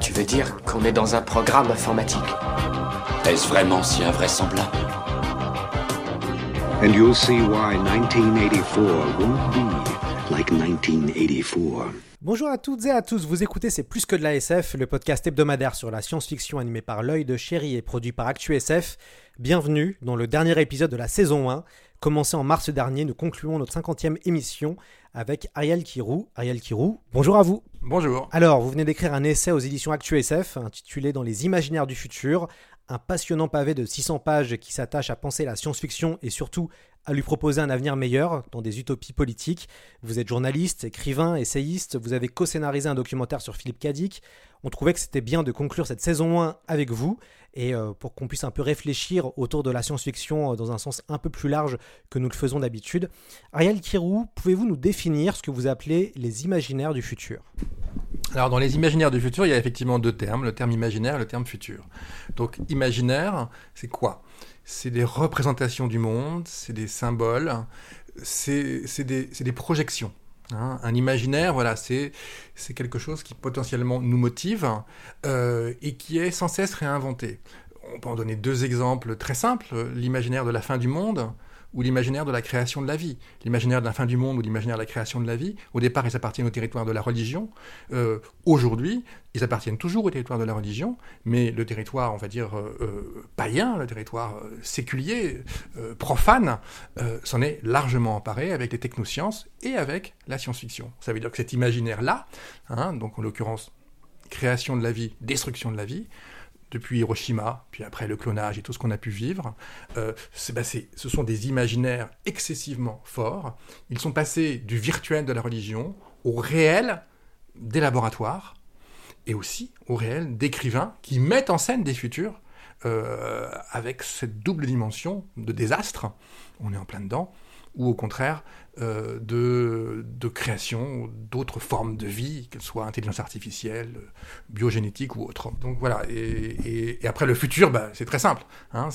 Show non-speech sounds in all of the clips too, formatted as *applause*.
Tu veux dire qu'on est dans un programme informatique Est-ce vraiment si invraisemblable And you'll see why 1984 won't be like 1984. Bonjour à toutes et à tous, vous écoutez C'est plus que de la SF, le podcast hebdomadaire sur la science-fiction animé par l'œil de chéri et produit par ActuSF. Bienvenue dans le dernier épisode de la saison 1. Commencé en mars dernier, nous concluons notre 50e émission avec Ariel Kirou. Ariel Kirou, bonjour à vous. Bonjour. Alors, vous venez d'écrire un essai aux éditions ActuSF intitulé Dans les imaginaires du futur, un passionnant pavé de 600 pages qui s'attache à penser la science-fiction et surtout à lui proposer un avenir meilleur dans des utopies politiques. Vous êtes journaliste, écrivain, essayiste, vous avez co-scénarisé un documentaire sur Philippe Cadic. On trouvait que c'était bien de conclure cette saison 1 avec vous et euh, pour qu'on puisse un peu réfléchir autour de la science-fiction euh, dans un sens un peu plus large que nous le faisons d'habitude. Ariel Kirou, pouvez-vous nous définir ce que vous appelez les imaginaires du futur? Alors dans les imaginaires du futur, il y a effectivement deux termes, le terme imaginaire et le terme futur. Donc imaginaire, c'est quoi? C'est des représentations du monde, c'est des symboles, c'est des, des, projections. Hein. Un imaginaire, voilà, c'est quelque chose qui potentiellement nous motive euh, et qui est sans cesse réinventé. On peut en donner deux exemples très simples. L'imaginaire de la fin du monde, ou l'imaginaire de la création de la vie. L'imaginaire de la fin du monde ou l'imaginaire de la création de la vie, au départ, ils appartiennent au territoire de la religion. Euh, Aujourd'hui, ils appartiennent toujours au territoire de la religion, mais le territoire, on va dire, euh, euh, païen, le territoire séculier, profane, s'en est largement emparé avec les technosciences et avec la science-fiction. Ça veut dire que cet imaginaire-là, hein, donc en l'occurrence création de la vie, destruction de la vie, depuis Hiroshima, puis après le clonage et tout ce qu'on a pu vivre, euh, bah ce sont des imaginaires excessivement forts. Ils sont passés du virtuel de la religion au réel des laboratoires et aussi au réel d'écrivains qui mettent en scène des futurs euh, avec cette double dimension de désastre, on est en plein dedans, ou au contraire euh, de, de, création d'autres formes de vie, qu'elles soient intelligence artificielle, biogénétique ou autre. Donc voilà, et, après le futur, bah, c'est très simple. Hein,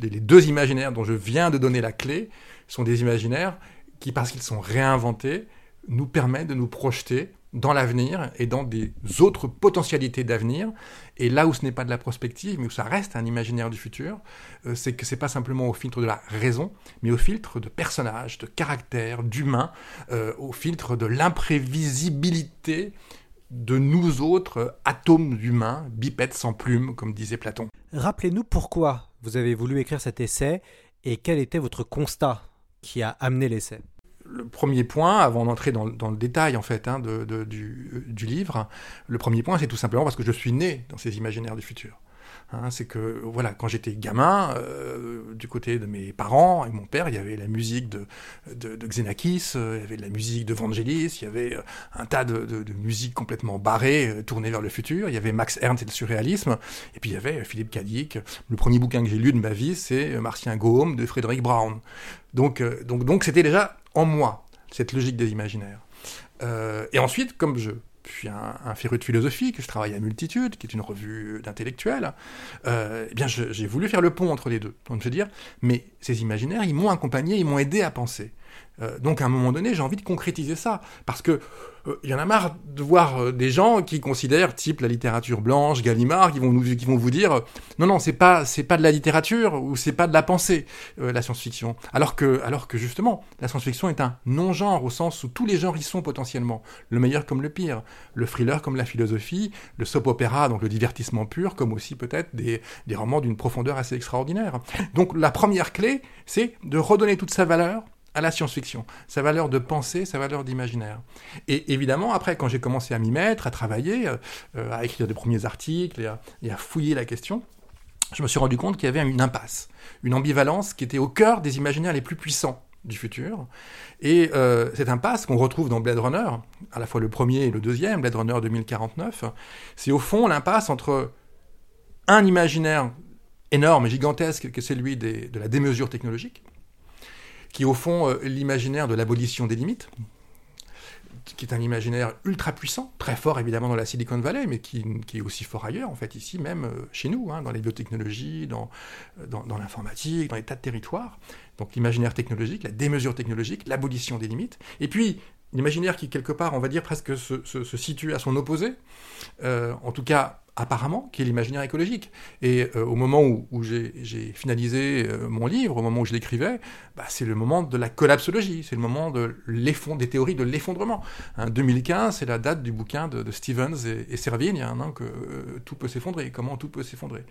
les deux imaginaires dont je viens de donner la clé sont des imaginaires qui, parce qu'ils sont réinventés, nous permettent de nous projeter dans l'avenir et dans des autres potentialités d'avenir. Et là où ce n'est pas de la prospective, mais où ça reste un imaginaire du futur, euh, c'est que c'est pas simplement au filtre de la raison, mais au filtre de personnages, de caractères, d'humains, euh, au filtre de l'imprévisibilité de nous autres atomes humains, bipèdes sans plumes, comme disait Platon. Rappelez-nous pourquoi vous avez voulu écrire cet essai et quel était votre constat qui a amené l'essai? Le premier point, avant d'entrer dans, dans, le détail en fait hein, de, de, du, du, livre, le premier point, c'est tout simplement parce que je suis né dans ces imaginaires du futur. Hein, c'est que voilà, quand j'étais gamin, euh, du côté de mes parents et mon père, il y avait la musique de, de, de Xenakis, euh, il y avait la musique de Vangelis, il y avait euh, un tas de, de, de musique complètement barrée, euh, tournée vers le futur. Il y avait Max Ernst et le surréalisme, et puis il y avait Philippe Cadic. Le premier bouquin que j'ai lu de ma vie, c'est Martien Gaume de Frédéric Brown. Donc, donc, donc, c'était déjà en moi cette logique des imaginaires. et ensuite, comme je puis un, un féru de philosophie, que je travaille à Multitude, qui est une revue d'intellectuels, euh, eh bien j'ai voulu faire le pont entre les deux. Donc je veux dire, mais ces imaginaires, ils m'ont accompagné, ils m'ont aidé à penser. Euh, donc à un moment donné, j'ai envie de concrétiser ça, parce que il y en a marre de voir des gens qui considèrent, type la littérature blanche, Gallimard, qui vont, nous, qui vont vous dire non, non, c'est pas, c'est pas de la littérature ou c'est pas de la pensée, euh, la science-fiction. Alors que, alors que justement, la science-fiction est un non-genre au sens où tous les genres y sont potentiellement, le meilleur comme le pire, le thriller comme la philosophie, le soap-opéra, donc le divertissement pur, comme aussi peut-être des romans d'une profondeur assez extraordinaire. Donc la première clé, c'est de redonner toute sa valeur à la science-fiction, sa valeur de pensée, sa valeur d'imaginaire. Et évidemment, après, quand j'ai commencé à m'y mettre, à travailler, euh, à écrire des premiers articles et à, fouiller la question, je me suis rendu compte qu'il y avait une impasse, une ambivalence qui était au cœur des imaginaires les plus puissants du futur. Et euh, cette impasse qu'on retrouve dans Blade Runner, à la fois le premier et le deuxième, Blade Runner 2049, c'est au fond l'impasse entre un imaginaire énorme et gigantesque que celui de la démesure technologique, qui est au fond euh, l'imaginaire de l'abolition des limites, qui est un imaginaire ultra puissant, très fort évidemment dans la Silicon Valley, mais qui, est aussi fort ailleurs, en fait, ici même euh, chez nous, hein, dans les biotechnologies, dans, euh, dans, l'informatique, dans les tas de territoires. Donc l'imaginaire technologique, la démesure technologique, l'abolition des limites. Et puis, l'imaginaire qui, quelque part, on va dire presque se, situe à son opposé, en tout cas apparemment, qui est l'imaginaire écologique. Et euh, au moment où, où j'ai finalisé euh, mon livre, au moment où je l'écrivais, bah, c'est le moment de la collapsologie, c'est le moment de des théories de l'effondrement. Hein, 2015, c'est la date du bouquin de, de Stevens et, et Servigne, hein, que euh, tout peut s'effondrer, comment tout peut s'effondrer.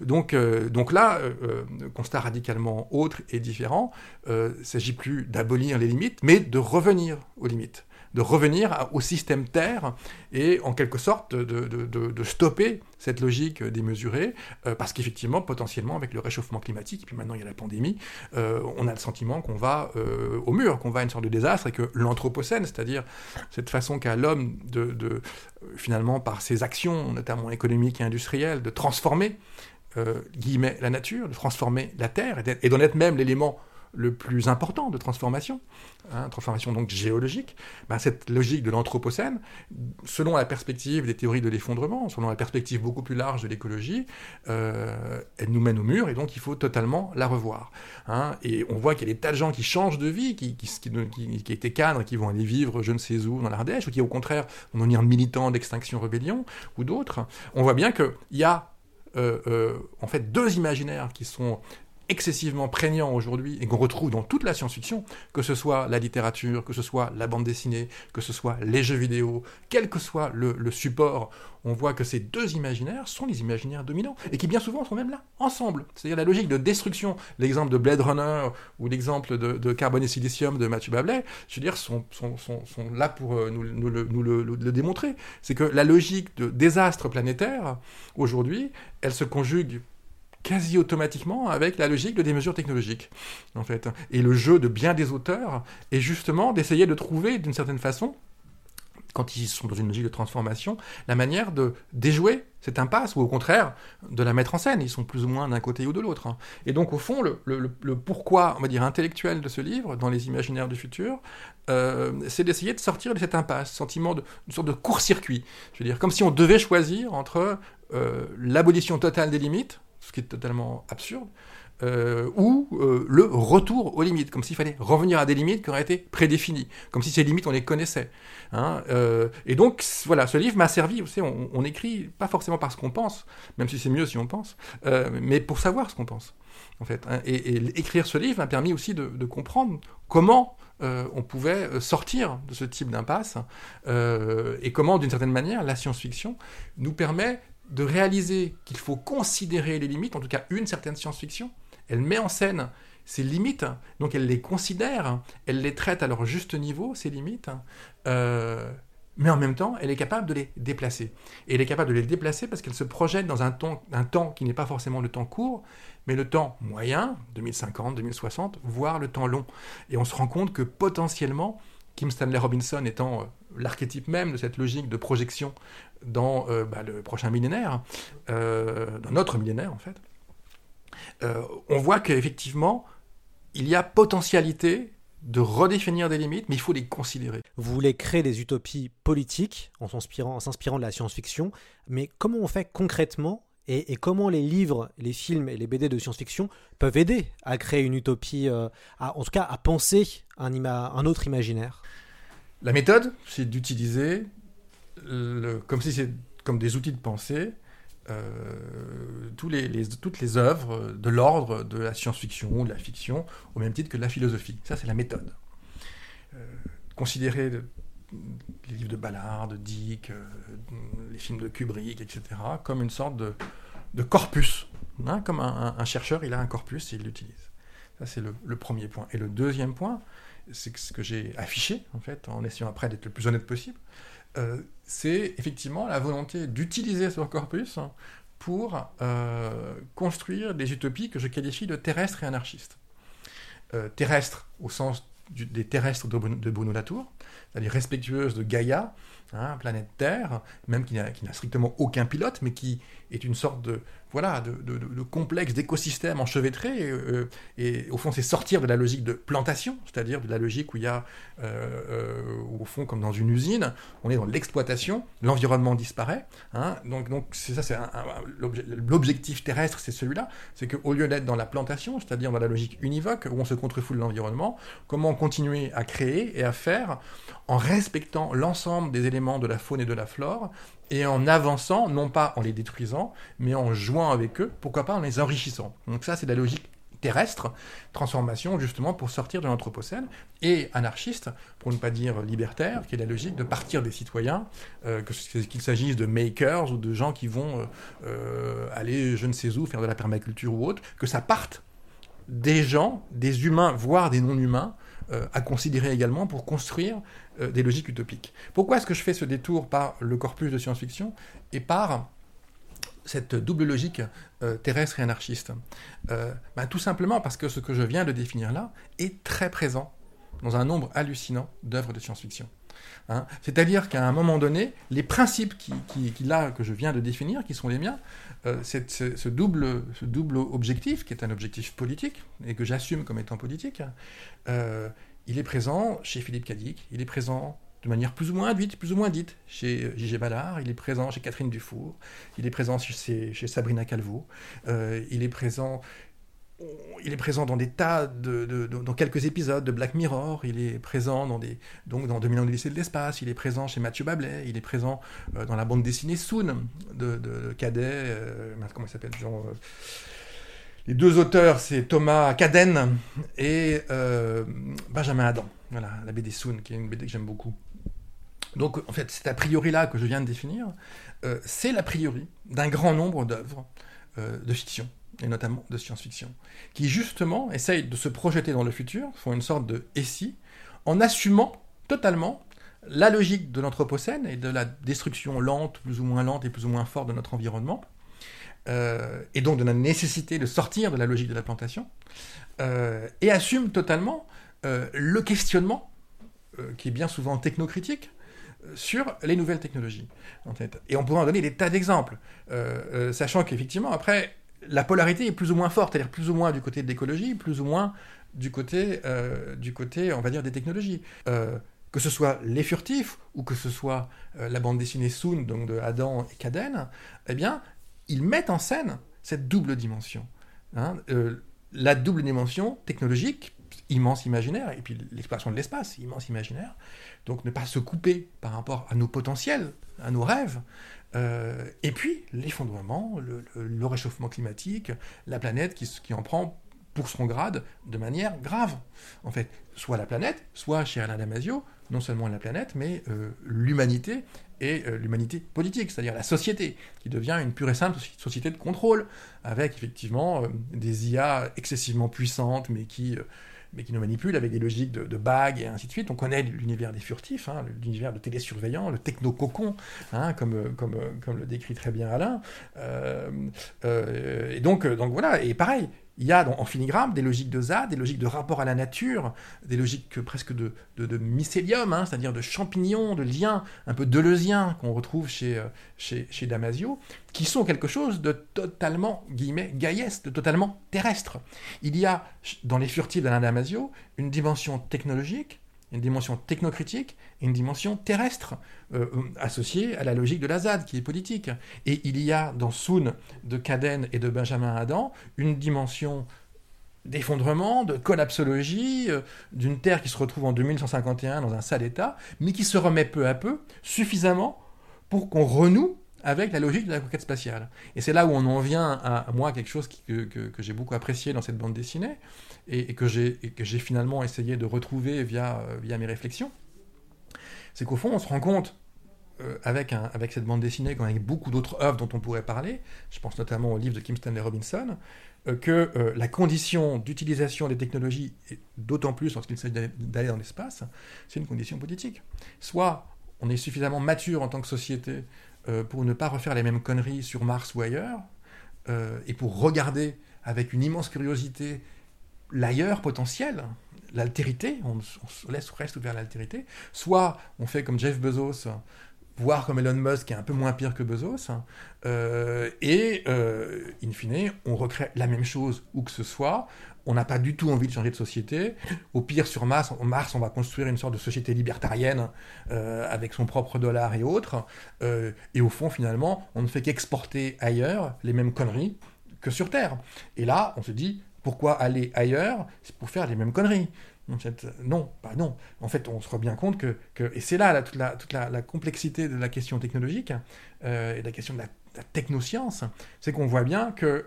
Donc, euh, donc là, euh, constat radicalement autre et différent, il s'agit plus d'abolir les limites, mais de revenir aux limites de revenir au système Terre et en quelque sorte de, de, de, de stopper cette logique démesurée, euh, parce qu'effectivement, potentiellement, avec le réchauffement climatique, et puis maintenant il y a la pandémie, euh, on a le sentiment qu'on va euh, au mur, qu'on va à une sorte de désastre, et que l'anthropocène, c'est-à-dire cette façon qu'a l'homme de, finalement, par ses actions, notamment économiques et industrielles, de transformer la nature, de transformer la Terre, et d'en être même l'élément le plus important de transformation, hein, transformation donc géologique, ben cette logique de l'anthropocène, selon la perspective des théories de l'effondrement, selon la perspective beaucoup plus large de l'écologie, euh, elle nous mène au mur et donc il faut totalement la revoir. Hein. Et on voit qu'il y a des tas de gens qui changent de vie, qui, étaient cadres, qui vont aller vivre je ne sais où dans l'Ardèche, ou qui au contraire vont devenir militants d'extinction rébellion, ou d'autres. On voit bien qu'il y a euh, euh, en fait deux imaginaires qui sont excessivement prégnant aujourd'hui et qu'on retrouve dans toute la science-fiction, que ce soit la littérature, que ce soit la bande dessinée, que ce soit les jeux vidéo, quel que soit le, support, on voit que ces deux imaginaires sont les imaginaires dominants et qui bien souvent sont même là, ensemble. C'est-à-dire la logique de destruction, l'exemple de Blade Runner ou l'exemple de, de Carbone et Silicium de Mathieu Bablet, je veux dire, sont, là pour euh, nous, le démontrer. C'est que la logique de désastre planétaire, aujourd'hui, elle se conjugue quasi automatiquement avec la logique de des mesures technologiques, en fait. Et le jeu de bien des auteurs est justement d'essayer de trouver, d'une certaine façon, quand ils sont dans une logique de transformation, la manière de déjouer cette impasse, ou au contraire, de la mettre en scène. Ils sont plus ou moins d'un côté ou de l'autre. Hein. Et donc, au fond, le, le, pourquoi, on va dire, intellectuel de ce livre, dans les imaginaires du futur, euh, c'est d'essayer de sortir de cette impasse, sentiment de, une sorte de court-circuit. Je veux dire, comme si on devait choisir entre euh, l'abolition totale des limites, ce qui est totalement absurde, euh, ou euh, le retour aux limites, comme s'il fallait revenir à des limites qui auraient été prédéfinies, comme si ces limites on les connaissait. Hein, euh, et donc voilà, ce livre m'a servi, vous savez, on, écrit pas forcément parce qu'on pense, même si c'est mieux si on pense, mais pour savoir ce qu'on pense, en fait. Hein, et, écrire ce livre m'a permis aussi de, comprendre comment on pouvait sortir de ce type d'impasse et comment, d'une certaine manière, la science-fiction nous permet de réaliser qu'il faut considérer les limites, en tout cas une certaine science-fiction. Elle met en scène ces limites, donc elle les considère, elle les traite à leur juste niveau, ces limites, euh, mais en même temps, elle est capable de les déplacer. Et elle est capable de les déplacer parce qu'elle se projette dans un temps, un temps qui n'est pas forcément le temps court, mais le temps moyen, 2050, 2060, voire le temps long. Et on se rend compte que potentiellement, Kim Stanley Robinson étant l'archétype même de cette logique de projection dans euh, bah, le prochain millénaire, euh, dans notre millénaire en fait, euh, on voit qu'effectivement, il y a potentialité de redéfinir des limites, mais il faut les considérer. Vous voulez créer des utopies politiques en s'inspirant, de la science-fiction, mais comment on fait concrètement et, comment les livres, les films et les BD de science-fiction peuvent aider à créer une utopie, en tout cas à penser un autre imaginaire? La méthode, c'est d'utiliser comme si c'est comme des outils de pensée, euh, les, toutes les œuvres de l'ordre de la science-fiction, de la fiction, au même titre que la philosophie. Ça, c'est la méthode. Euh, considérer les livres de Ballard, de Dick, euh, les films de Kubrick, etc., comme une sorte de, corpus. Hein, comme un, chercheur, il a un corpus et il l'utilise. Ça, c'est le, premier point. Et le deuxième point, c'est ce que j'ai affiché, en fait, en essayant après d'être le plus honnête possible, euh, c'est effectivement la volonté d'utiliser ce corpus pour euh, construire des utopies que je qualifie de terrestres et anarchistes. euh, terrestre au sens des terrestres de, Bruno- de Bruno Latour, c'est-à-dire respectueuse de Gaïa, hein, planète Terre, même qui n'a strictement aucun pilote, mais qui est une sorte de voilà de, de- de- de complexe d'écosystème enchevêtré. Et, euh, et au fond, c'est sortir de la logique de plantation, c'est-à-dire de la logique où il y a, euh, euh, au fond, comme dans une usine, on est dans l'exploitation, l'environnement disparaît. hein. donc, donc c'est ça, c'est l'objectif terrestre, c'est celui-là, c'est qu'au lieu d'être dans la plantation, c'est-à-dire dans la logique univoque où on se contrefoule l'environnement, comment continuer à créer et à faire en respectant l'ensemble des éléments de la faune et de la flore et en avançant, non pas en les détruisant, mais en jouant avec eux, pourquoi pas en les enrichissant. Donc ça, c'est la logique terrestre, transformation justement pour sortir de l'anthropocène, et anarchiste, pour ne pas dire libertaire, qui est la logique de partir des citoyens, euh, qu'il s'agisse de makers ou de gens qui vont euh, euh, aller je ne sais où faire de la permaculture ou autre, que ça parte des gens, des humains, voire des non-humains, à considérer également pour construire euh, des logiques utopiques. Pourquoi est-ce que je fais ce détour par le corpus de science-fiction et par cette double logique euh, terrestre et anarchiste Euh, ben, Tout simplement parce que ce que je viens de définir là est très présent dans un nombre hallucinant d'œuvres de science-fiction. Hein C'est-à-dire qu'à un moment donné, les principes qui, qui, là, que je viens de définir, qui sont les miens, ce, double, ce double objectif, qui est un objectif politique, et que j'assume comme étant politique, il est présent chez Philippe Cadic, il est présent de manière plus ou moins induite, plus ou moins dite, chez J.G. Ballard, il est présent chez Catherine Dufour, il est présent chez, Sabrina Calvo, euh, il est présent il est présent dans des tas de, dans quelques épisodes de Black Mirror, il est présent dans des donc dans 2000 ans du lycée de l'espace, il est présent chez Mathieu Bablet, il est présent euh, dans la bande dessinée Soon de, de Cadet, euh, comment il s'appelle euh, les deux auteurs, c'est Thomas Caden et euh, Benjamin Adam. Voilà, la BD Soon, qui est une BD que j'aime beaucoup. Donc, en fait, cet a priori-là que je viens de définir, euh, c'est l'a priori d'un grand nombre d'œuvres euh, de fiction, et notamment de science-fiction, qui justement essayent de se projeter dans le futur, font une sorte de SI, en assumant totalement la logique de l'Anthropocène et de la destruction lente, plus ou moins lente et plus ou moins forte de notre environnement, euh, et donc de la nécessité de sortir de la logique de la plantation, euh, et assume totalement euh, le questionnement, qui est bien souvent technocritique, sur les nouvelles technologies. Et on pourrait en donner des tas d'exemples, sachant qu'effectivement, après, la polarité est plus ou moins forte, c'est-à-dire plus ou moins du côté de l'écologie, plus ou moins du côté, du côté, on va dire, des technologies que ce soit Les Furtifs ou que ce soit la bande dessinée Soon, donc de Adam et Caden, eh bien, ils mettent en scène cette double dimension. Hein, euh, la double dimension technologique, immense imaginaire, et puis l'exploration de l'espace, immense imaginaire. Donc ne pas se couper par rapport à nos potentiels, à nos rêves. Euh, et puis l'effondrement, le, réchauffement climatique, la planète qui, qui en prend pour son grade de manière grave. En fait, soit la planète, soit chez Alain Damasio, non seulement la planète, mais euh, l'humanité et euh, l'humanité politique, c'est-à-dire la société, qui devient une pure et simple société de contrôle, avec effectivement euh, des IA excessivement puissantes, mais qui, mais qui nous manipulent avec des logiques de, de, bagues et ainsi de suite. On connaît l'univers des furtifs, hein, l'univers de télésurveillants, le techno-cocon, hein, comme, comme, comme le décrit très bien Alain. et donc, donc voilà, et pareil, il y a en filigrane des logiques de ZAD, des logiques de rapport à la nature, des logiques presque de, mycélium, hein, c'est-à-dire de champignons, de liens un peu deleuziens qu'on retrouve chez, chez, Damasio, qui sont quelque chose de totalement, guillemets, gaïesque, de totalement terrestre. Il y a dans les furtifs d'Alain Damasio une dimension technologique, une dimension technocritique et une dimension terrestre euh, associée à la logique de la ZAD qui est politique. Et il y a dans Soon de Caden et de Benjamin Adam une dimension d'effondrement, de collapsologie, euh, d'une Terre qui se retrouve en 2151 dans un sale état, mais qui se remet peu à peu suffisamment pour qu'on renoue avec la logique de la conquête spatiale. Et c'est là où on en vient à, moi quelque chose que, que j'ai beaucoup apprécié dans cette bande dessinée et, et que j'ai finalement essayé de retrouver via, euh, via mes réflexions. C'est qu'au fond, on se rend compte euh, avec, un, avec cette bande dessinée, comme avec beaucoup d'autres œuvres dont on pourrait parler, je pense notamment au livre de Kim Stanley Robinson, euh, que la condition d'utilisation des technologies, d'autant plus lorsqu'il s'agit d'aller dans l'espace, c'est une condition politique. Soit on est suffisamment mature en tant que société euh, pour ne pas refaire les mêmes conneries sur Mars ou ailleurs, euh, et pour regarder avec une immense curiosité l'ailleurs potentiel, l'altérité, on, se laisse reste ouvert à l'altérité, soit on fait comme Jeff Bezos, voire comme Elon Musk, qui est un peu moins pire que Bezos, euh, et in fine, on recrée la même chose où que ce soit. On n'a pas du tout envie de changer de société. Au pire, sur Mars, on, Mars, on va construire une sorte de société libertarienne euh, avec son propre dollar et autres. Euh, et au fond, finalement, on ne fait qu'exporter ailleurs les mêmes conneries que sur Terre. Et là, on se dit, pourquoi aller ailleurs C'est pour faire les mêmes conneries. Non, pas non. En fait, on se rend bien compte que, et c'est là, toute, la, complexité de la question technologique euh, et de la question de la, technoscience, c'est qu'on voit bien que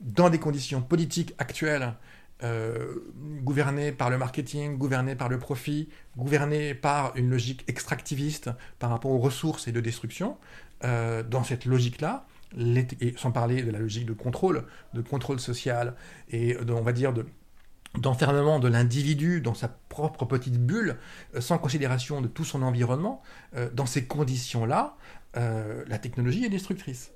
dans des conditions politiques actuelles, euh, gouvernées par le marketing, gouvernées par le profit, gouvernées par une logique extractiviste par rapport aux ressources et de destruction, euh, dans cette logique-là, sans parler de la logique de contrôle, de contrôle social et on va dire de d'enfermement de l'individu dans sa propre petite bulle, euh, sans considération de tout son environnement, dans ces conditions-là, la technologie est destructrice.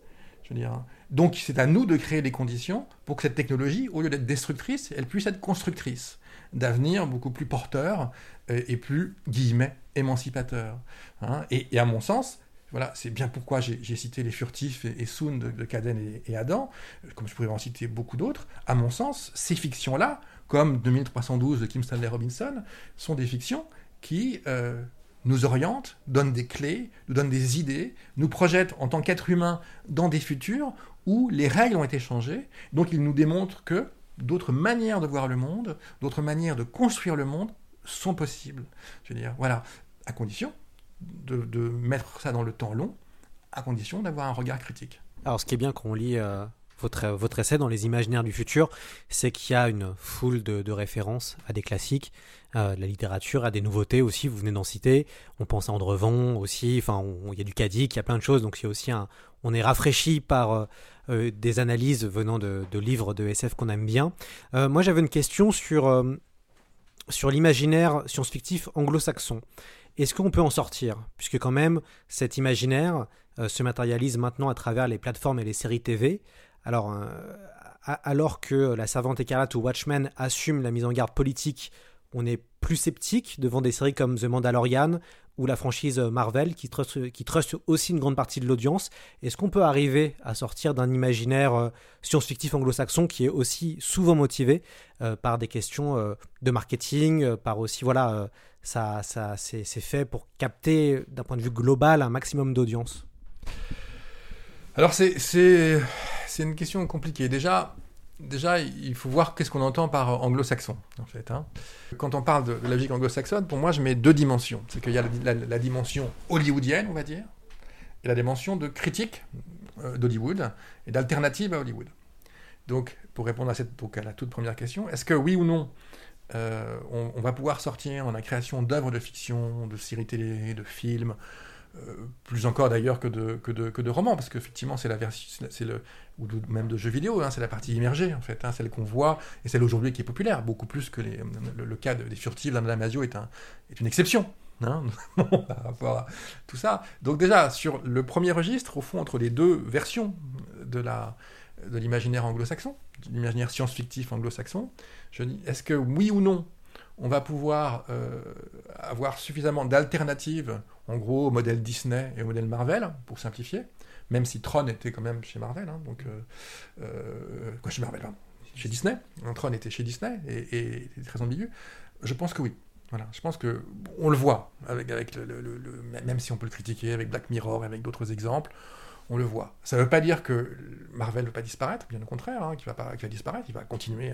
Donc c'est à nous de créer des conditions pour que cette technologie, au lieu d'être destructrice, elle puisse être constructrice d'avenir beaucoup plus porteur euh, et plus, guillemets, émancipateur. Hein et, à mon sens, voilà, c'est bien pourquoi j'ai cité les furtifs et, et Soon de, de Caden et, Adam, comme je pourrais en citer beaucoup d'autres. À mon sens, ces fictions-là, comme 2312 de Kim Stanley Robinson, sont des fictions qui euh, nous orientent, donnent des clés, nous donnent des idées, nous projettent en tant qu'être humain dans des futurs où les règles ont été changées. Donc ils nous démontrent que d'autres manières de voir le monde, d'autres manières de construire le monde sont possibles. Je veux dire, voilà, à condition de, mettre ça dans le temps long, à condition d'avoir un regard critique. Alors ce qui est bien quand on lit euh, votre, essai dans les imaginaires du futur, c'est qu'il y a une foule de, références à des classiques, euh, de la littérature, à des nouveautés aussi, vous venez d'en citer. On pense à Andrevon aussi, enfin il y a du Cadic, il y a plein de choses, donc c'est aussi on est rafraîchi par euh, des analyses venant de, livres de SF qu'on aime bien. Euh, moi j'avais une question sur, euh, sur l'imaginaire science-fictif anglo-saxon. Est-ce qu'on peut en sortir? Puisque quand même cet imaginaire euh, se matérialise maintenant à travers les plateformes et les séries TV. Alors, euh, alors que La Servante écarlate ou Watchmen assument la mise en garde politique, on est plus sceptique devant des séries comme The Mandalorian ou la franchise Marvel qui trust, aussi une grande partie de l'audience. Est-ce qu'on peut arriver à sortir d'un imaginaire euh, science-fictif anglo-saxon qui est aussi souvent motivé euh, par des questions de marketing, par aussi, voilà, ça, ça, c'est fait pour capter d'un point de vue global un maximum d'audience? Alors c'est une question compliquée. Déjà, déjà, il faut voir qu'est-ce qu'on entend par anglo-saxon, en fait. Hein. Quand on parle de, la logique anglo-saxonne, pour moi, je mets deux dimensions. C'est qu'il y a la, dimension hollywoodienne, on va dire, et la dimension de critique euh, d'Hollywood et d'alternative à Hollywood. Donc, pour répondre à, cette, donc à la toute première question, est-ce que oui ou non, euh, on, on, va pouvoir sortir dans la création d'œuvres de fiction, de séries télé, de films, euh, plus encore d'ailleurs que de, que, de, que de romans, parce qu'effectivement, c'est la version, c'est le, ou même de jeux vidéo, hein, c'est la partie immergée, en fait, hein, celle qu'on voit, et celle aujourd'hui qui est populaire, beaucoup plus que les, le, le, cas des furtifs d'Anna Damasio est, un, est une exception. Hein, *laughs* par rapport à tout ça. Donc déjà, sur le premier registre, au fond, entre les deux versions de la de l'imaginaire anglo-saxon, de l'imaginaire science-fictif anglo-saxon, je dis, est-ce que oui ou non, on va pouvoir euh, avoir suffisamment d'alternatives, en gros, au modèle Disney et au modèle Marvel, pour simplifier, même si Tron était quand même chez Marvel, hein, donc euh, euh, quoi chez Marvel, chez Disney, Tron était chez Disney et, et, et très ambigu. Je pense que oui. Voilà, je pense que on le voit avec, avec le, même si on peut le critiquer avec Black Mirror, avec d'autres exemples, on le voit. Ça ne veut pas dire que Marvel ne va pas disparaître, bien au contraire, hein, qu'il va, disparaître, il va continuer,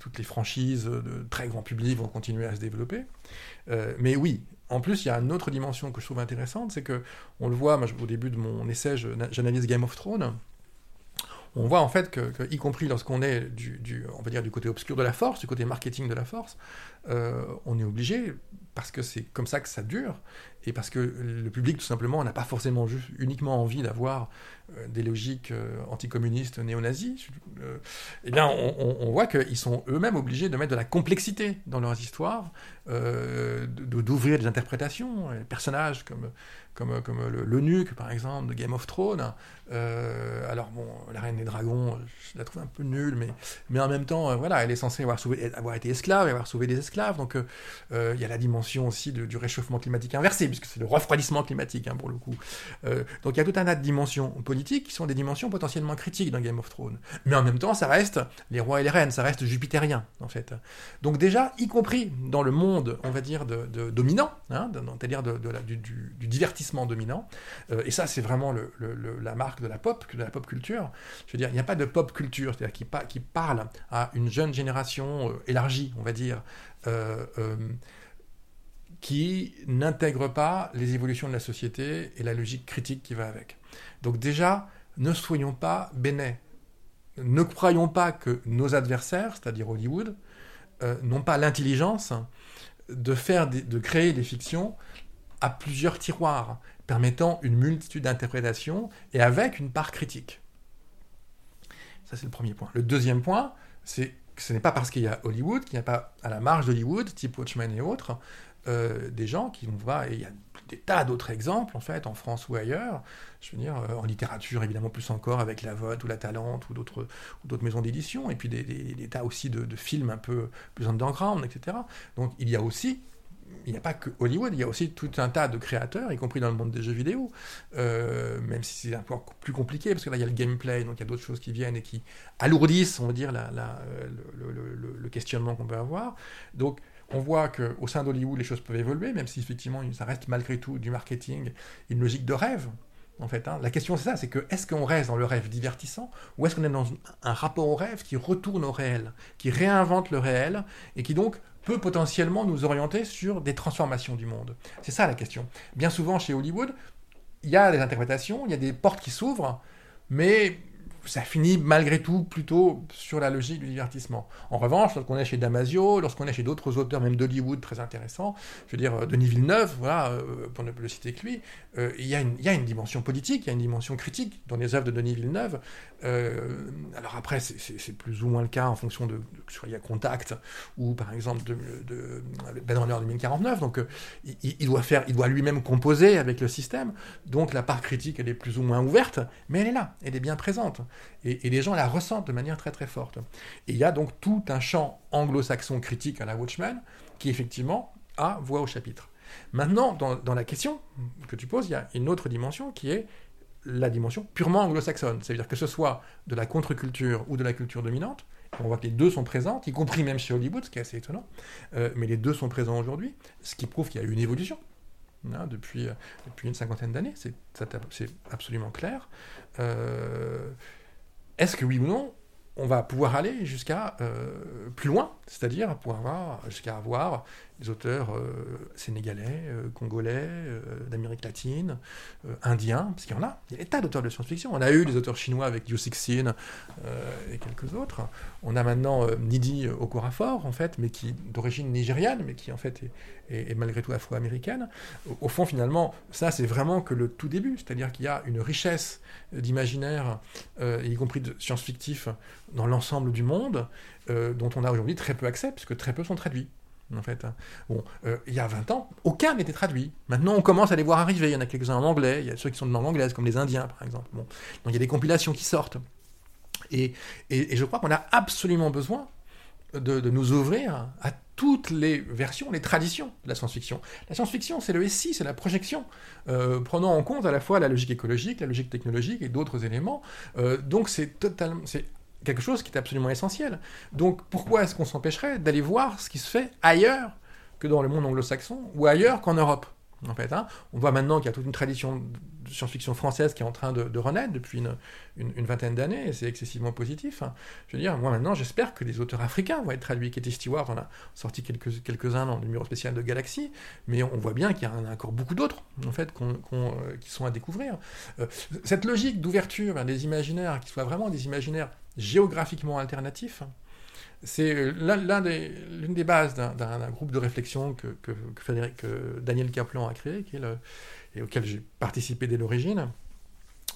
toutes les franchises de très grand public vont continuer à se développer. Euh, mais oui, en plus, il y a une autre dimension que je trouve intéressante, c'est que, on le voit, au début de mon essai, j'analyse Game of Thrones, on voit en fait que, y compris lorsqu'on est du, du, on va dire du côté obscur de la force, du côté marketing de la force, euh, on est obligé, parce que c'est comme ça que ça dure, et parce que le public, tout simplement, n'a pas forcément uniquement envie d'avoir euh, des logiques euh, anticommunistes néo-nazis, eh bien, on, voit qu'ils sont eux-mêmes obligés de mettre de la complexité dans leurs histoires, euh, d'ouvrir des interprétations, les personnages comme comme, comme le- l'eunuque, par exemple, de Game of Thrones. Alors, bon, la Reine des Dragons, je la trouve un peu nulle, mais, mais en même temps, voilà, elle est censée avoir, été esclave et avoir sauvé des esclaves. Donc, il y a la dimension aussi du réchauffement climatique inversé, puisque c'est le refroidissement climatique, hein, pour le coup. Euh, donc, il y a tout un tas de dimensions politiques qui sont des dimensions potentiellement critiques dans Game of Thrones. Mais en même temps, ça reste les rois et les reines, ça reste jupitérien, en fait. Donc, déjà, y compris dans le monde, on va dire, dominant, c'est-à-dire du, divertissement dominant, euh, et ça, c'est vraiment la marque de la pop, de la pop culture. Je veux dire, il n'y a pas de pop culture, qui, pa- qui parle à une jeune génération euh, élargie, on va dire, qui n'intègre pas les évolutions de la société et la logique critique qui va avec. Donc déjà, ne soyons pas bénets. Ne croyons pas que nos adversaires, c'est-à-dire Hollywood, euh, n'ont pas l'intelligence de, faire de créer des fictions à plusieurs tiroirs, permettant une multitude d'interprétations et avec une part critique. Ça, c'est le premier point. Le deuxième point, c'est que ce n'est pas parce qu'il y a Hollywood, qu'il n'y a pas à la marge d'Hollywood, type Watchmen et autres, euh, des gens qui vont voir, et il y a des tas d'autres exemples, en fait, en France ou ailleurs, je veux dire, euh, en littérature, évidemment, plus encore, avec la Vote ou la Talente ou d'autres ou d'autres maisons d'édition, et puis des, des- tas aussi de, de films un peu plus underground, etc. Donc, il y a aussi il n'y a pas que Hollywood, il y a aussi tout un tas de créateurs, y compris dans le monde des jeux vidéo, euh, même si c'est un peu plus compliqué, parce que là, il y a le gameplay, donc il y a d'autres choses qui viennent et qui alourdissent, on va dire, la, le- le questionnement qu'on peut avoir. Donc, on voit qu'au sein d'Hollywood, les choses peuvent évoluer, même si effectivement, ça reste malgré tout du marketing, une logique de rêve. En fait, hein. La question c'est ça, c'est que est-ce qu'on reste dans le rêve divertissant ou est-ce qu'on est dans un rapport au rêve qui retourne au réel, qui réinvente le réel et qui donc peut potentiellement nous orienter sur des transformations du monde? C'est ça la question. Bien souvent chez Hollywood, il y a des interprétations, il y a des portes qui s'ouvrent, mais ça finit malgré tout plutôt sur la logique du divertissement. En revanche, lorsqu'on est chez Damasio, lorsqu'on est chez d'autres auteurs, même d'Hollywood, très intéressants, je veux dire, euh, Denis Villeneuve, voilà, euh, pour ne le citer que lui, euh, il, y a une, dimension politique, il y a une dimension critique dans les œuvres de Denis Villeneuve. Alors après, c'est- plus ou moins le cas en fonction de, de ce soit il y a Contact ou par exemple de, de Ben Runner 2049. Donc il doit faire, il doit lui-même composer avec le système. Donc la part critique, elle est plus ou moins ouverte, mais elle est là, elle est bien présente. Et, les gens la ressentent de manière très très forte. Et il y a donc tout un champ anglo-saxon critique à la Watchmen qui effectivement a voix au chapitre. Maintenant, dans, la question que tu poses, il y a une autre dimension qui est la dimension purement anglo-saxonne. C'est-à-dire que ce soit de la contre-culture ou de la culture dominante, on voit que les deux sont présentes, y compris même chez Hollywood, ce qui est assez étonnant, euh, mais les deux sont présents aujourd'hui, ce qui prouve qu'il y a eu une évolution hein, depuis, euh, depuis une cinquantaine d'années, c'est absolument clair. Euh, Est-ce que oui ou non, on va pouvoir aller jusqu'à euh, plus loin, c'est-à-dire pouvoir avoir, jusqu'à avoir des auteurs euh, sénégalais, euh, congolais, euh, d'Amérique latine, indiens, parce qu'il y en a, il y a des tas d'auteurs de science-fiction. On a eu des auteurs chinois avec Yu Cixin euh, et quelques autres. On a maintenant Nidi Okorafor, en fait, mais qui d'origine nigériane, mais qui en fait est, malgré tout afro-américaine. Au, au fond, finalement, ça c'est vraiment que le tout début, c'est-à-dire qu'il y a une richesse d'imaginaire, y compris de science-fictif, dans l'ensemble du monde, dont on a aujourd'hui très peu accès, puisque très peu sont traduits. En fait, hein. bon, euh, il y a 20 ans, aucun n'était traduit. Maintenant, on commence à les voir arriver. Il y en a quelques-uns en anglais. Il y a ceux qui sont de langue anglaise, comme les Indiens, par exemple. Bon. Donc, il y a des compilations qui sortent. Et, et- je crois qu'on a absolument besoin de, de nous ouvrir à toutes les versions, les traditions de la science-fiction. La science-fiction, c'est le SI, c'est la projection, euh, prenant en compte à la fois la logique écologique, la logique technologique et d'autres éléments. Euh, donc c'est totalement, quelque chose qui est absolument essentiel. Donc pourquoi est-ce qu'on s'empêcherait d'aller voir ce qui se fait ailleurs que dans le monde anglo-saxon ou ailleurs qu'en Europe en fait, hein? On voit maintenant qu'il y a toute une tradition science-fiction française qui est en train de, de renaître depuis une, vingtaine d'années, et c'est excessivement positif. hein. Je veux dire, moi maintenant, j'espère que des auteurs africains vont être traduits. Katie Stewart en a sorti quelques, quelques-uns dans le numéro spécial de Galaxy, mais on voit bien qu'il y en a encore beaucoup d'autres, en fait, qu'on- euh, qui sont à découvrir. Euh, cette logique d'ouverture vers des imaginaires qui soient vraiment des imaginaires géographiquement alternatifs, c'est euh, l'une des bases d'un- groupe de réflexion que, que Daniel Kaplan a créé, qui est le- et auquel j'ai participé dès l'origine,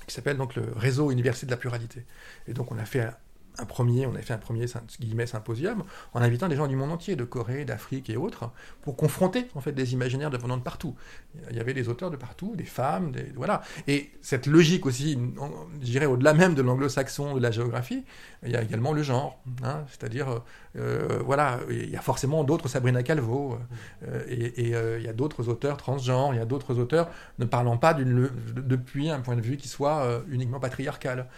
qui s'appelle donc le Réseau Université de la Pluralité. Et donc on a fait un, premier, on a fait un premier guillemets, symposium en invitant des gens du monde entier, de Corée, d'Afrique et autres, pour confronter en fait des imaginaires de venant de partout. Il y avait des auteurs de partout, des femmes, des voilà. Et cette logique aussi, je dirais au-delà même de l'anglo-saxon, de la géographie, il y a également le genre. hein. C'est-à-dire, euh, voilà, il y a forcément d'autres Sabrina Calvo, euh, et, euh, il y a d'autres auteurs transgenres, il y a d'autres auteurs ne parlant pas depuis un point de vue qui soit euh, uniquement patriarcal.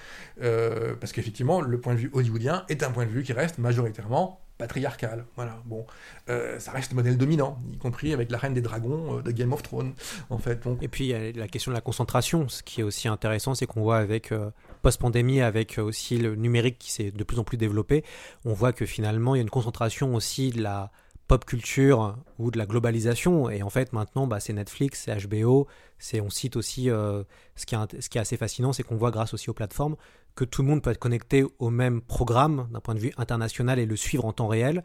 Euh, parce qu'effectivement, le point de vue hollywoodien est un point de vue qui reste majoritairement patriarcal. Voilà, bon, Euh, ça reste le modèle dominant, y compris avec la reine des dragons euh, de Game of Thrones, en fait. Et puis il y a la question de la concentration. Ce qui est aussi intéressant, c'est qu'on voit avec euh, post-pandémie, avec euh, aussi le numérique qui s'est de plus en plus développé, on voit que finalement il y a une concentration aussi de la pop culture ou de la globalisation. Et en fait, maintenant, bah, c'est Netflix, c'est HBO. C'est, on cite aussi euh, ce, qui est, int- ce qui est assez fascinant, c'est qu'on voit grâce aussi aux plateformes que tout le monde peut être connecté au même programme d'un point de vue international et le suivre en temps réel.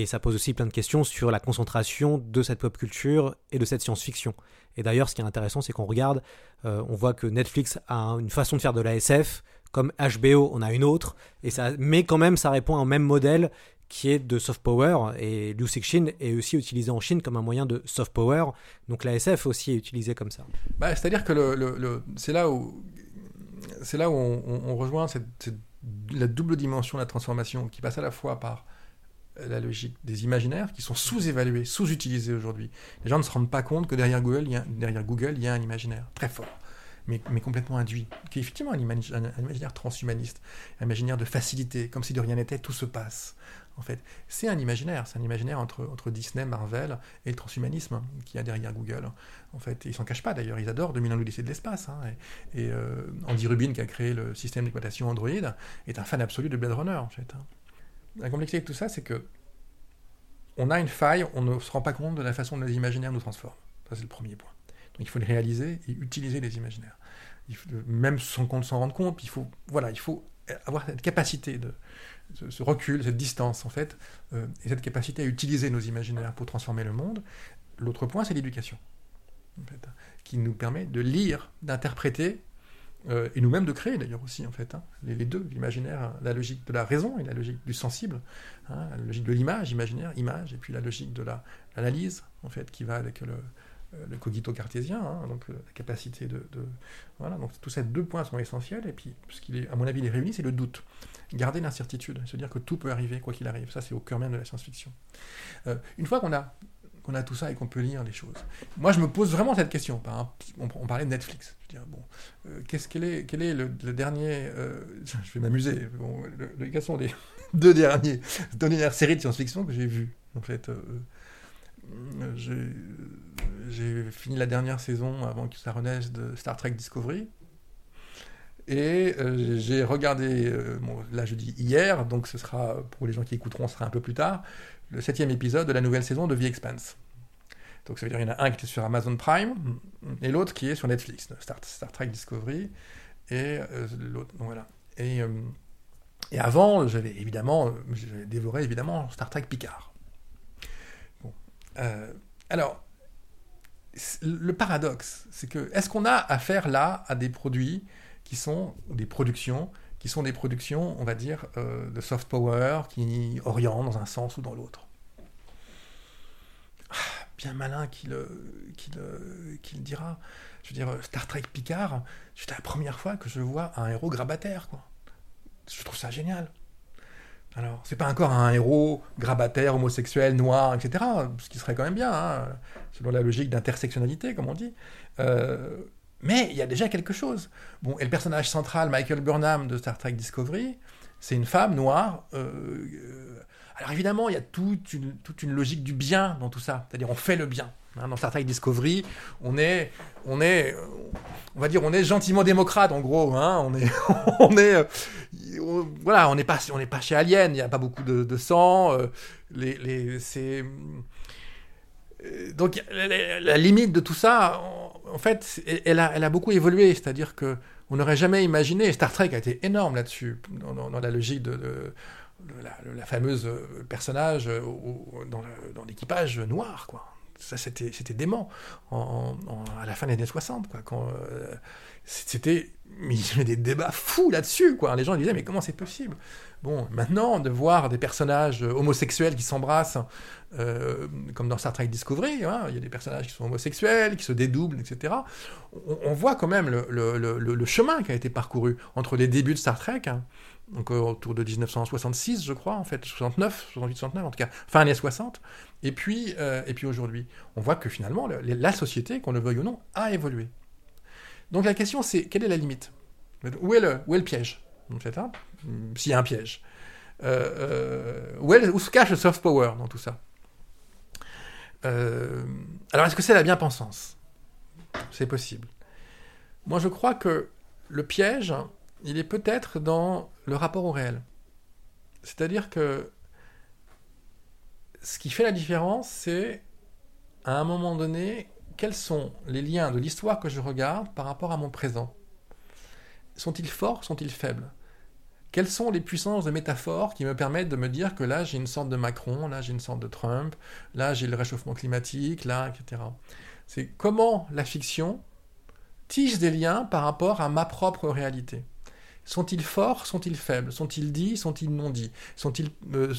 Et ça pose aussi plein de questions sur la concentration de cette pop culture et de cette science-fiction. Et d'ailleurs, ce qui est intéressant, c'est qu'on regarde, euh, on voit que Netflix a un- une façon de faire de la SF, comme HBO, on a une autre, et ça, mais quand même, ça répond à un même modèle qui est de soft power. Et Liu Cixin est aussi utilisé en Chine comme un moyen de soft power. Donc la SF aussi est utilisée comme ça. Bah, C'est-à-dire que c'est là où, là où on, rejoint cette- la double dimension de la transformation qui passe à la fois par la logique des imaginaires qui sont sous-évalués, sous-utilisés aujourd'hui. Les gens ne se rendent pas compte que derrière Google, il y a, un imaginaire très fort, mais, mais complètement induit, qui est effectivement un, imagi- un- imaginaire transhumaniste, un imaginaire de facilité, comme si de rien n'était, tout se passe. En fait, c'est un imaginaire, c'est un imaginaire entre, entre Disney, Marvel et le transhumanisme qui y a derrière Google. En fait, ils s'en cachent pas d'ailleurs, ils adorent 2001 l'Odyssée de l'espace. hein, et et, euh, Andy Rubin, qui a créé le système d'exploitation Android, est un fan absolu de Blade Runner en fait. hein. La complexité de tout ça, c'est que on a une faille, on ne se rend pas compte de la façon dont les imaginaires nous transforment. Ça, c'est le premier point. Donc il faut les réaliser et utiliser les imaginaires. Même sans qu'on s'en rende compte, il faut, voilà, il faut avoir cette capacité de ce, recul, cette distance en fait, euh, et cette capacité à utiliser nos imaginaires pour transformer le monde. L'autre point, c'est l'éducation, qui nous permet de lire, d'interpréter euh, et nous-mêmes de créer d'ailleurs aussi en fait hein, les, deux l'imaginaire hein, la logique de la raison et la logique du sensible hein, la logique de l'image imaginaire image et puis la logique de la l'analyse en fait qui va avec le, cogito cartésien donc euh, la capacité de, voilà. Donc tous ces deux points sont essentiels et puis ce qui à mon avis les réunit c'est le doute. Garder l'incertitude se dire que tout peut arriver quoi qu'il arrive. Ça c'est au cœur même de la science-fiction. Euh, une fois qu'on a qu'on a tout ça et qu'on peut lire les choses. Moi, je me pose vraiment cette question. On, parlait de Netflix. Je bon, euh, qu'est-ce quel est, le, dernier euh, *laughs* Je vais m'amuser. Bon, quels sont les *laughs* deux derniers, deux dernières séries de science-fiction que j'ai vues En fait, euh, j'ai fini la dernière saison avant que ça renaisse de Star Trek Discovery. Et j'ai regardé, là je dis hier, donc ce sera, pour les gens qui écouteront, ce sera un peu plus tard, le septième épisode de la nouvelle saison de The Expanse. Donc ça veut dire qu'il y en a un qui est sur Amazon Prime et l'autre qui est sur Netflix, Star, Trek Discovery et euh, l'autre. Voilà. Euh, et avant, j'avais évidemment, dévoré évidemment Star Trek Picard. Euh, alors, le paradoxe, c'est que est-ce qu'on a affaire là à des produits qui sont des productions qui sont des productions, on va dire, euh, de soft power, qui orientent dans un sens ou dans l'autre. Ah, bien malin qui le, qui, le, le dira. Je veux dire, Star Trek Picard, c'est la première fois que je vois un héros grabataire, quoi. Je trouve ça génial. Alors, c'est pas encore un héros grabataire, homosexuel, noir, etc., ce qui serait quand même bien, hein, selon la logique d'intersectionnalité, comme on dit. Euh, mais il y a déjà quelque chose. Bon, et le personnage central, Michael Burnham de Star Trek Discovery, c'est une femme noire. euh, euh, alors évidemment, il y a toute une, toute une logique du bien dans tout ça. C'est-à-dire, on fait le bien. Hein, dans Star Trek Discovery, on est, on est, euh, on va dire, on est gentiment démocrate en gros. Hein, on est, *laughs* on est, voilà, on n'est pas, on n'est pas chez Alien. Il n'y a pas beaucoup de, sang. les, les, c'est donc la, limite de tout ça, en fait, elle a, beaucoup évolué. C'est-à-dire que on n'aurait jamais imaginé. Star Trek a été énorme là-dessus, dans, la logique de, la, la, fameuse euh, personnage euh, dans l'équipage noir, quoi. Ça, c'était, c'était dément en, en, à la fin des années 60, quoi. Euh, c'était, il y avait des débats fous là-dessus, quoi. Les gens disaient, mais comment c'est possible? Bon, maintenant, de voir des personnages homosexuels qui s'embrassent, euh, comme dans Star Trek Discovery, hein, il y a des personnages qui sont homosexuels, qui se dédoublent, etc. On, voit quand même le, chemin qui a été parcouru entre les débuts de Star Trek, hein, donc autour de 1966, je crois, en fait, 69, 68, 69, en tout cas, fin années 60, et puis, euh, puis aujourd'hui. On voit que finalement, la société, qu'on le veuille ou non, a évolué. Donc la question, c'est quelle est la limite? Où est, le, où est le piège? En fait, hein S'il y a un piège. Euh, euh, où, est, où, se cache le soft power dans tout ça? Euh, Alors, est-ce que c'est la bien-pensance? C'est possible. Moi, je crois que le piège, il est peut-être dans le rapport au réel. C'est-à-dire que ce qui fait la différence, c'est à un moment donné, quels sont les liens de l'histoire que je regarde par rapport à mon présent? Sont-ils forts Sont-ils faibles? Quelles sont les puissances de métaphores qui me permettent de me dire que là j'ai une sorte de Macron, là j'ai une sorte de Trump, là j'ai le réchauffement climatique, là, etc. C'est comment la fiction tisse des liens par rapport à ma propre réalité. Sont-ils forts Sont-ils faibles? Sont-ils dits Sont-ils non dits? Sont-ils euh,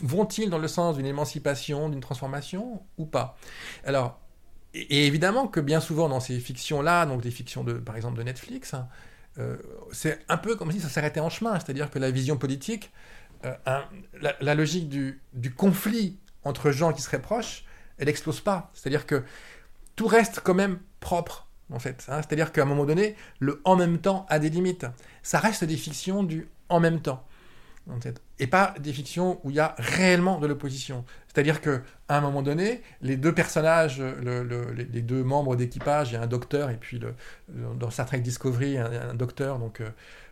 vont-ils dans le sens d'une émancipation, d'une transformation ou pas? Alors, et, évidemment que bien souvent dans ces fictions-là, donc des fictions de, par exemple de Netflix, hein, euh, c'est un peu comme si ça s'arrêtait en chemin, c'est-à-dire que la vision politique, euh, la, logique du, du, conflit entre gens qui seraient proches, elle n'explose pas. C'est-à-dire que tout reste quand même propre en fait. Hein. C'est-à-dire qu'à un moment donné, le en même temps a des limites. Ça reste des fictions du en même temps. Et pas des fictions où il y a réellement de l'opposition. C'est-à-dire qu'à un moment donné, les deux personnages, les deux membres d'équipage, il y a un docteur, et puis dans Star Trek Discovery, un, un docteur, donc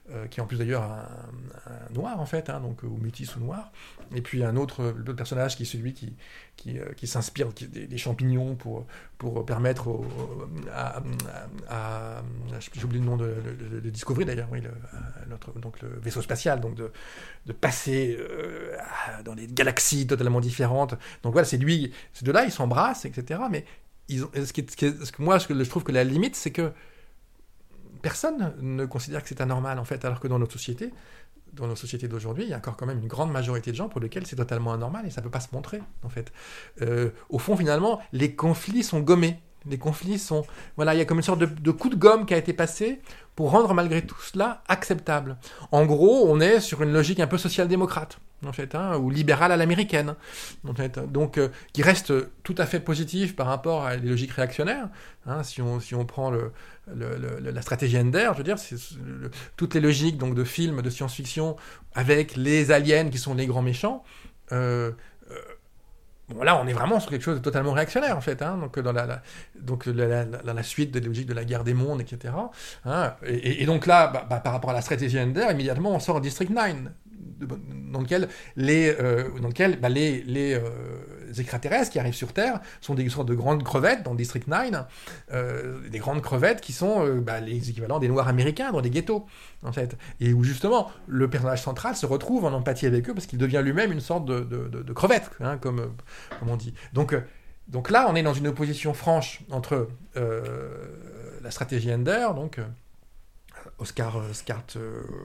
euh, euh, qui est en plus d'ailleurs un, noir en fait, hein, donc ou métis ou noir. Et puis un autre, personnage qui est celui qui, qui, euh, qui s'inspire des, champignons pour, pour permettre à, j'ai oublié le nom de, de, Discovery d'ailleurs, oui, le, notre, donc le vaisseau spatial, donc de, de passer euh, dans des galaxies totalement différentes. Donc voilà, c'est lui, ces deux-là, ils s'embrassent, etc. Mais ce, que moi, je trouve que la limite, c'est que personne ne considère que c'est anormal, en fait, alors que dans notre société, dans nos sociétés d'aujourd'hui, il y a encore quand même une grande majorité de gens pour lesquels c'est totalement anormal et ça ne peut pas se montrer, en fait. Euh, au fond, finalement, les conflits sont gommés. Les conflits sont... Voilà, il y a comme une sorte de, de coup de gomme qui a été passé pour rendre malgré tout cela acceptable. En gros, on est sur une logique un peu social-démocrate, en fait, hein, ou libérale à l'américaine, donc euh, qui reste tout à fait positif par rapport à des logiques réactionnaires. Hein, si, on, si on prend la stratégie Ender, je veux dire, c'est toutes les logiques donc de films de science-fiction avec les aliens qui sont les grands méchants. Euh, Bon, là, on est vraiment sur quelque chose de totalement réactionnaire, en fait, hein, donc dans la, donc la, suite de la logique de la guerre des mondes, etc. Et, et, donc là, bah, bah, par rapport à la stratégie Ender, immédiatement, on sort District 9, dans lequel les, euh, dans lequel, bah, les, les euh, extraterrestres qui arrivent sur Terre sont des sortes de grandes crevettes dans District 9, euh, des grandes crevettes qui sont bah, les équivalents des Noirs américains dans des ghettos, en fait. Et où justement, le personnage central se retrouve en empathie avec eux parce qu'il devient lui-même une sorte de, de crevette, hein, comme, comme on dit. Donc, donc là, on est dans une opposition franche entre la stratégie Ender, donc Oscar Scart,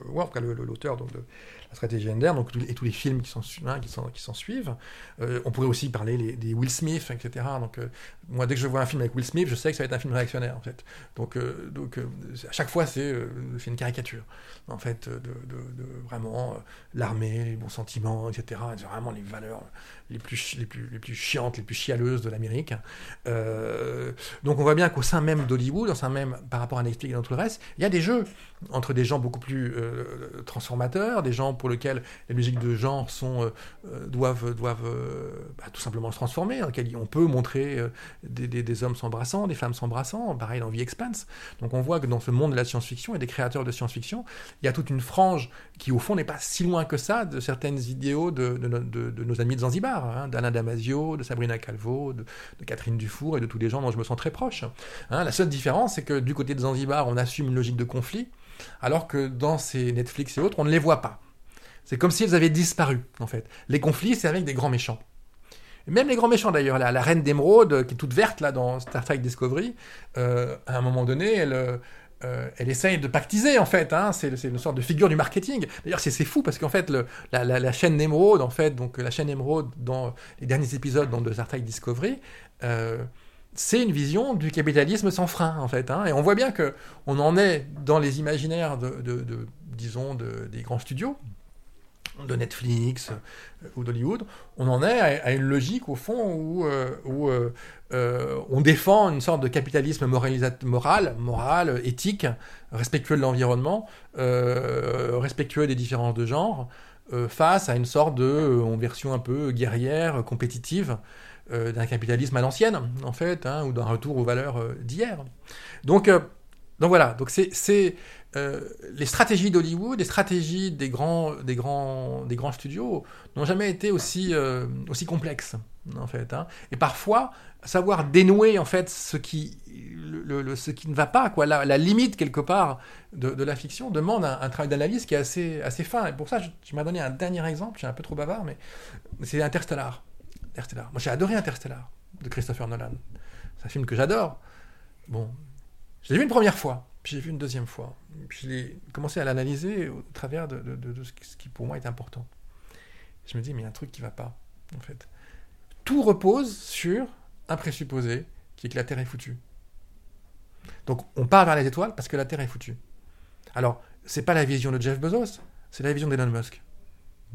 ouais, l'auteur donc de la stratégie Ender, donc, et tous les films qui s'en hein, qui suivent. Euh, on pourrait aussi parler des Will Smith, etc. Donc, euh, moi, dès que je vois un film avec Will Smith, je sais que ça va être un film réactionnaire, en fait. Donc, euh, donc à chaque fois, c'est une caricature, en fait, de, de, vraiment l'armée, les bons sentiments, etc. C'est vraiment les valeurs les plus, les, plus, les plus chiantes, les plus chialeuses de l'Amérique. donc, on voit bien qu'au sein même d'Hollywood, par rapport à Netflix et dans tout le reste, il y a des jeux entre des gens beaucoup plus transformateurs, des gens pour lesquels les musiques de genre sont, euh, euh, doivent, doivent euh, bah, tout simplement se transformer, dans lesquels on peut montrer des, hommes s'embrassant, des femmes s'embrassant, pareil dans The Expanse. Donc on voit que dans ce monde de la science-fiction et des créateurs de science-fiction, il y a toute une frange qui au fond n'est pas si loin que ça de certaines idéaux de, nos amis de Zanzibar, hein, d'Alain Damasio, de Sabrina Calvo, de, Catherine Dufour et de tous les gens dont je me sens très proche. Hein. la seule différence, c'est que du côté de Zanzibar, on assume une logique de conflit, alors que dans ces Netflix et autres, on ne les voit pas. C'est comme si elles avaient disparu, en fait. Les conflits, c'est avec des grands méchants. Même les grands méchants, d'ailleurs. La, la reine d'émeraude, euh, qui est toute verte, là, dans Star Trek Discovery, euh, à un moment donné, elle... euh, elle essaye de pactiser en fait, hein, c'est une sorte de figure du marketing. D'ailleurs, c'est fou parce qu'en fait, la, chaîne d'émeraude, en fait, donc la chaîne émeraude dans les derniers épisodes donc, de Star Trek Discovery, euh, c'est une vision du capitalisme sans frein en fait. hein. et on voit bien que on en est dans les imaginaires de, disons, de- des grands studios de Netflix euh, ou d'Hollywood, on en est à, une logique au fond où, euh, on défend une sorte de capitalisme moral, moral, éthique, respectueux de l'environnement, euh, respectueux des différences de genre, euh, face à une sorte de version un peu guerrière, compétitive, d'un capitalisme à l'ancienne, en fait, hein, ou d'un retour aux valeurs d'hier. Donc, donc voilà, donc c'est euh, les stratégies d'Hollywood, les stratégies des grands, des grands, des grands studios n'ont jamais été aussi, euh, aussi complexes, en fait. hein. Et parfois, savoir dénouer en fait ce qui, le, ce qui ne va pas, quoi, la, limite quelque part de, la fiction demande un, travail d'analyse qui est assez, assez fin. Et pour ça, je, tu m'as donné un dernier exemple. Je suis un peu trop bavard, mais c'est Interstellar. Interstellar. Moi, j'ai adoré Interstellar de Christopher Nolan. C'est un film que j'adore. Bon, je l'ai vu une première fois, puis j'ai vu une deuxième fois. Puis commencé à l'analyser au travers de, ce, qui, ce pour moi est important. Je me dis, mais il y a un truc qui va pas, en fait. Tout repose sur un présupposé qui est que la Terre est foutue. Donc on part vers les étoiles parce que la Terre est foutue. Alors, c'est pas la vision de Jeff Bezos, c'est la vision d'Elon Musk.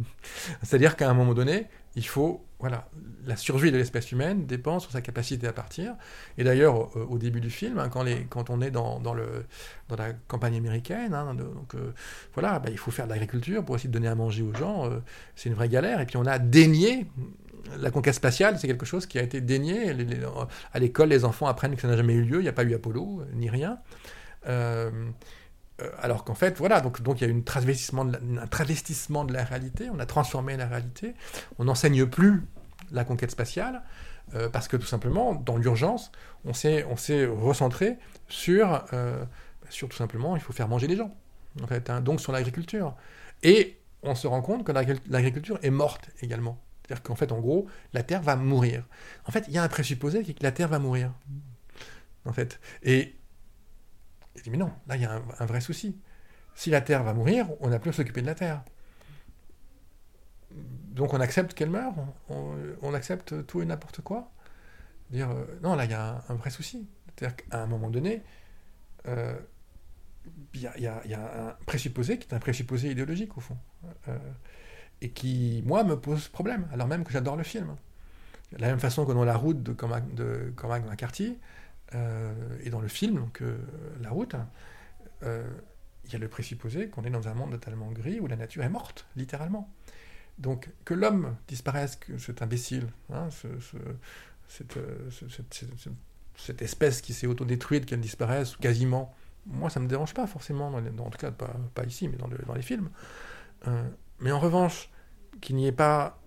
*laughs* C'est-à-dire qu'à un moment donné, il faut, voilà, la survie de l'espèce humaine dépend sur sa capacité à partir. Et d'ailleurs, au, début du film, hein, quand, les, quand on est dans, dans, le, dans la campagne américaine, hein, donc euh, voilà, bah, il faut faire de l'agriculture pour essayer de donner à manger aux gens. euh, c'est une vraie galère. Et puis on a dénié la conquête spatiale, c'est quelque chose qui a été dénié. À l'école, les enfants apprennent que ça n'a jamais eu lieu. Il n'y a pas eu Apollo, euh, ni rien. Euh, alors qu'en fait, voilà, donc donc il y a une travestissement un travestissement de la réalité. On a transformé la réalité. On n'enseigne plus la conquête spatiale euh, parce que tout simplement, dans l'urgence, on s'est on s'est recentré sur euh, sur tout simplement, il faut faire manger les gens. En fait, hein, donc sur l'agriculture. Et on se rend compte que l'agri- l'agriculture est morte également. C'est-à-dire qu'en fait, en gros, la Terre va mourir. En fait, il y a un présupposé qui est que la Terre va mourir. En fait. Et il dit, mais non, là, il y a un, vrai souci. Si la Terre va mourir, on n'a plus à s'occuper de la Terre. Donc on accepte qu'elle meure, on, accepte tout et n'importe quoi. Dire, euh, non, là, il y a un, vrai souci. C'est-à-dire qu'à un moment donné, euh, il y, a, un présupposé qui est un présupposé idéologique, au fond. Euh, et qui, moi, me pose problème, alors même que j'adore le film. De la même façon que dans La route de Cormac, de Cormac McCarthy, et dans le film, donc euh, La route, euh, il y a le présupposé qu'on est dans un monde totalement gris où la nature est morte, littéralement. Donc que l'homme disparaisse, que cet imbécile, hein, ce- ce- cette, euh, ce- cette- cette- cette- cette espèce qui s'est autodétruite, qu'elle disparaisse quasiment, moi ça me dérange pas forcément, en tout cas pas, ici, mais dans, le- dans les films. Euh, mais en revanche, qu'il n'y ait pas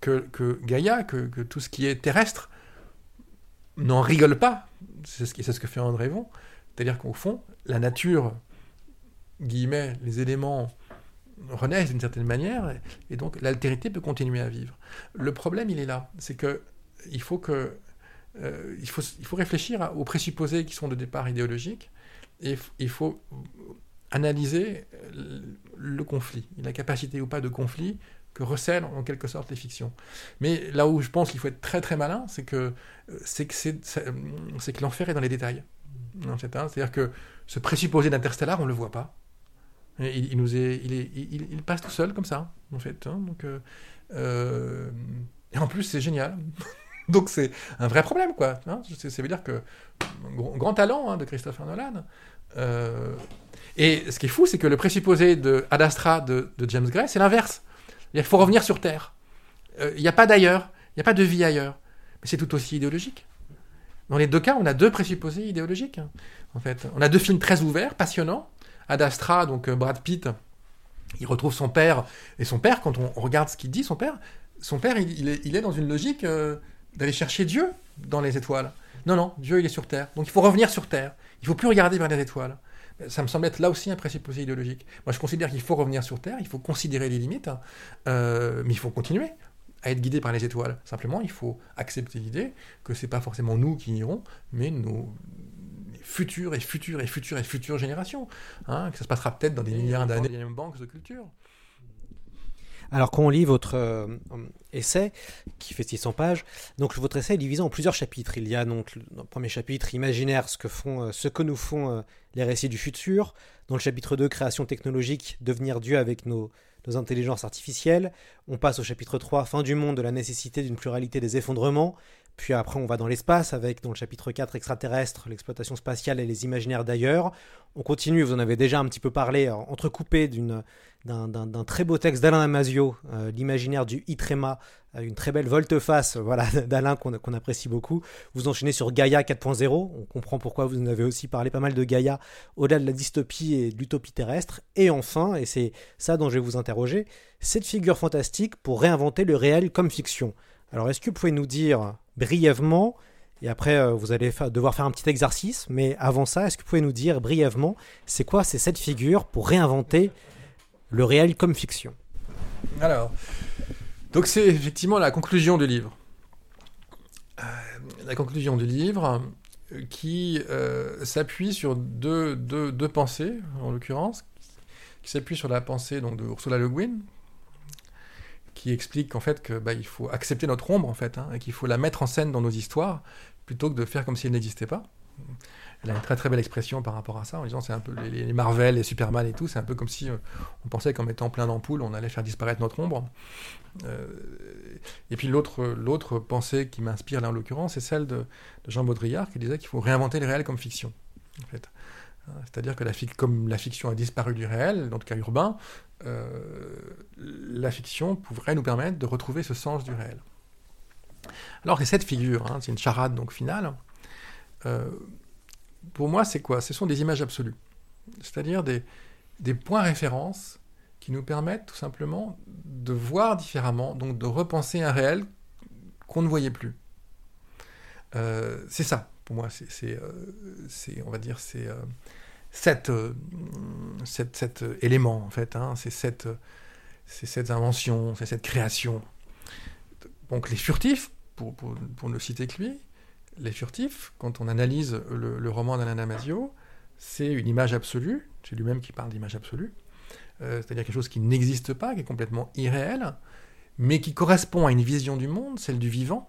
que, Gaïa, que tout ce qui est terrestre, n'en rigole pas. C'est ce, que fait André Von. C'est-à-dire qu'au fond, la nature, guillemets, les éléments renaissent d'une certaine manière, et, donc l'altérité peut continuer à vivre. Le problème, il est là. C'est que il faut que euh, il, faut, réfléchir aux présupposés qui sont de départ idéologiques, et il faut analyser le conflit, la capacité ou pas de conflit que recèlent en quelque sorte les fictions. Mais là où je pense qu'il faut être très très malin, c'est que euh, c'est que, euh, c'est que l'enfer est dans les détails. Hein. C'est-à-dire que ce présupposé d'interstellar, on ne le voit pas. Il, il nous est, il, passe tout seul comme ça, en fait. hein. Donc, euh, et en plus, c'est génial. *laughs* Donc c'est un vrai problème, quoi. hein. Ça veut dire que grand, talent hein, de Christopher Nolan. Et ce qui est fou, c'est que le présupposé de Ad Astra de, de James Gray, c'est l'inverse. Il faut revenir sur Terre. Euh, Il n'y a pas d'ailleurs, il n'y a pas de vie ailleurs. Mais c'est tout aussi idéologique. Dans les deux cas, on a deux présupposés idéologiques. hein, En fait, on a deux films très ouverts, passionnants. Ad Astra, donc euh, Brad Pitt, il retrouve son père. Et son père, quand on regarde ce qu'il dit, son père, son père, il, est, dans une logique euh, d'aller chercher Dieu dans les étoiles. Non, non, Dieu, il est sur Terre. Donc il faut revenir sur Terre. Il faut plus regarder vers les étoiles. Ça me semble être là aussi un présupposé idéologique. Moi, je considère qu'il faut revenir sur Terre, il faut considérer les limites, hein, euh, mais il faut continuer à être guidé par les étoiles. Simplement, il faut accepter l'idée que c'est pas forcément nous qui irons, mais nos futures et futures et futures et futures générations. Hein, que ça se passera peut-être dans des milliards d'années, dans les banques de culture. Alors quand on lit votre euh, essai, qui fait 600 pages, donc votre essai est divisé en plusieurs chapitres. Il y a donc dans le premier chapitre imaginaire, ce que, font, euh, ce que nous font euh, les récits du futur. Dans le chapitre 2, création technologique, devenir Dieu avec nos, nos intelligences artificielles. On passe au chapitre 3, fin du monde, de la nécessité d'une pluralité des effondrements. Puis après, on va dans l'espace avec, dans le chapitre 4, extraterrestre, l'exploitation spatiale et les imaginaires d'ailleurs. On continue, vous en avez déjà un petit peu parlé, entrecoupé d'une d'un très beau texte d'Alain Damasio, euh, l'imaginaire du Itrema, euh, une très belle volte-face voilà, *laughs* d'Alain qu'on apprécie beaucoup. Vous enchaînez sur Gaïa 4.0, on comprend pourquoi vous en avez aussi parlé pas mal de Gaïa, au-delà de la dystopie et de l'utopie terrestre. Et enfin, et c'est ça dont je vais vous interroger, cette figure fantastique pour réinventer le réel comme fiction. Alors est-ce que vous pouvez nous dire brièvement, et après euh, vous allez devoir faire un petit exercice, mais avant ça, est-ce que vous pouvez nous dire brièvement, c'est quoi c'est cette figure pour réinventer le réel comme fiction? Alors, donc c'est effectivement la conclusion du livre. Euh, la conclusion du livre euh, qui s'appuie sur deux, deux, pensées, en l'occurrence, qui s'appuie sur la pensée donc, de Ursula Le Guin, qui explique qu'en fait que, bah, il faut accepter notre ombre en fait, hein, et qu'il faut la mettre en scène dans nos histoires, plutôt que de faire comme si elle n'existait pas. Elle a une très très belle expression par rapport à ça, en disant c'est un peu les, Marvel, les Superman et tout, c'est un peu comme si euh, on pensait qu'en mettant plein d'ampoules, on allait faire disparaître notre ombre. Euh, et puis l'autre pensée qui m'inspire là en l'occurrence, c'est celle de, Jean Baudrillard qui disait qu'il faut réinventer le réel comme fiction. C'est-à-dire que la, comme la fiction a disparu du réel, dans le cas urbain, la fiction pourrait nous permettre de retrouver ce sens du réel. Alors que cette figure, hein, c'est une charade donc finale, pour moi, c'est quoi? Ce sont des images absolues. C'est-à-dire des, des points références qui nous permettent tout simplement de voir différemment, donc de repenser un réel qu'on ne voyait plus. Euh, c'est ça, pour moi, c'est, euh, on va dire, c'est euh, cet, élément, en fait, hein, c'est cette, cette invention, c'est cette création. Donc les furtifs, pour, pour, pour ne citer que lui, les furtifs, quand on analyse le, roman d'Alain Damasio, c'est une image absolue, c'est lui-même qui parle d'image absolue, euh, c'est-à-dire quelque chose qui n'existe pas, qui est complètement irréel, mais qui correspond à une vision du monde, celle du vivant,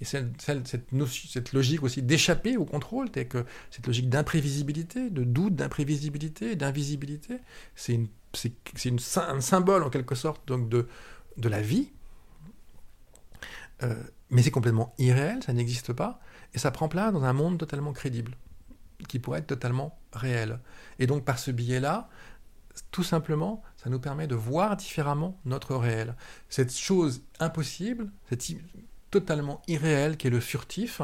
et cette, cette, logique aussi d'échapper au contrôle, que cette logique d'imprévisibilité, de doute, d'imprévisibilité, d'invisibilité, c'est un symbole en quelque sorte donc de, de la vie, euh, mais c'est complètement irréel, ça n'existe pas, et ça prend place dans un monde totalement crédible, qui pourrait être totalement réel. Et donc par ce biais-là, tout simplement, ça nous permet de voir différemment notre réel. Cette chose impossible, cette totalement irréel qui est le furtif,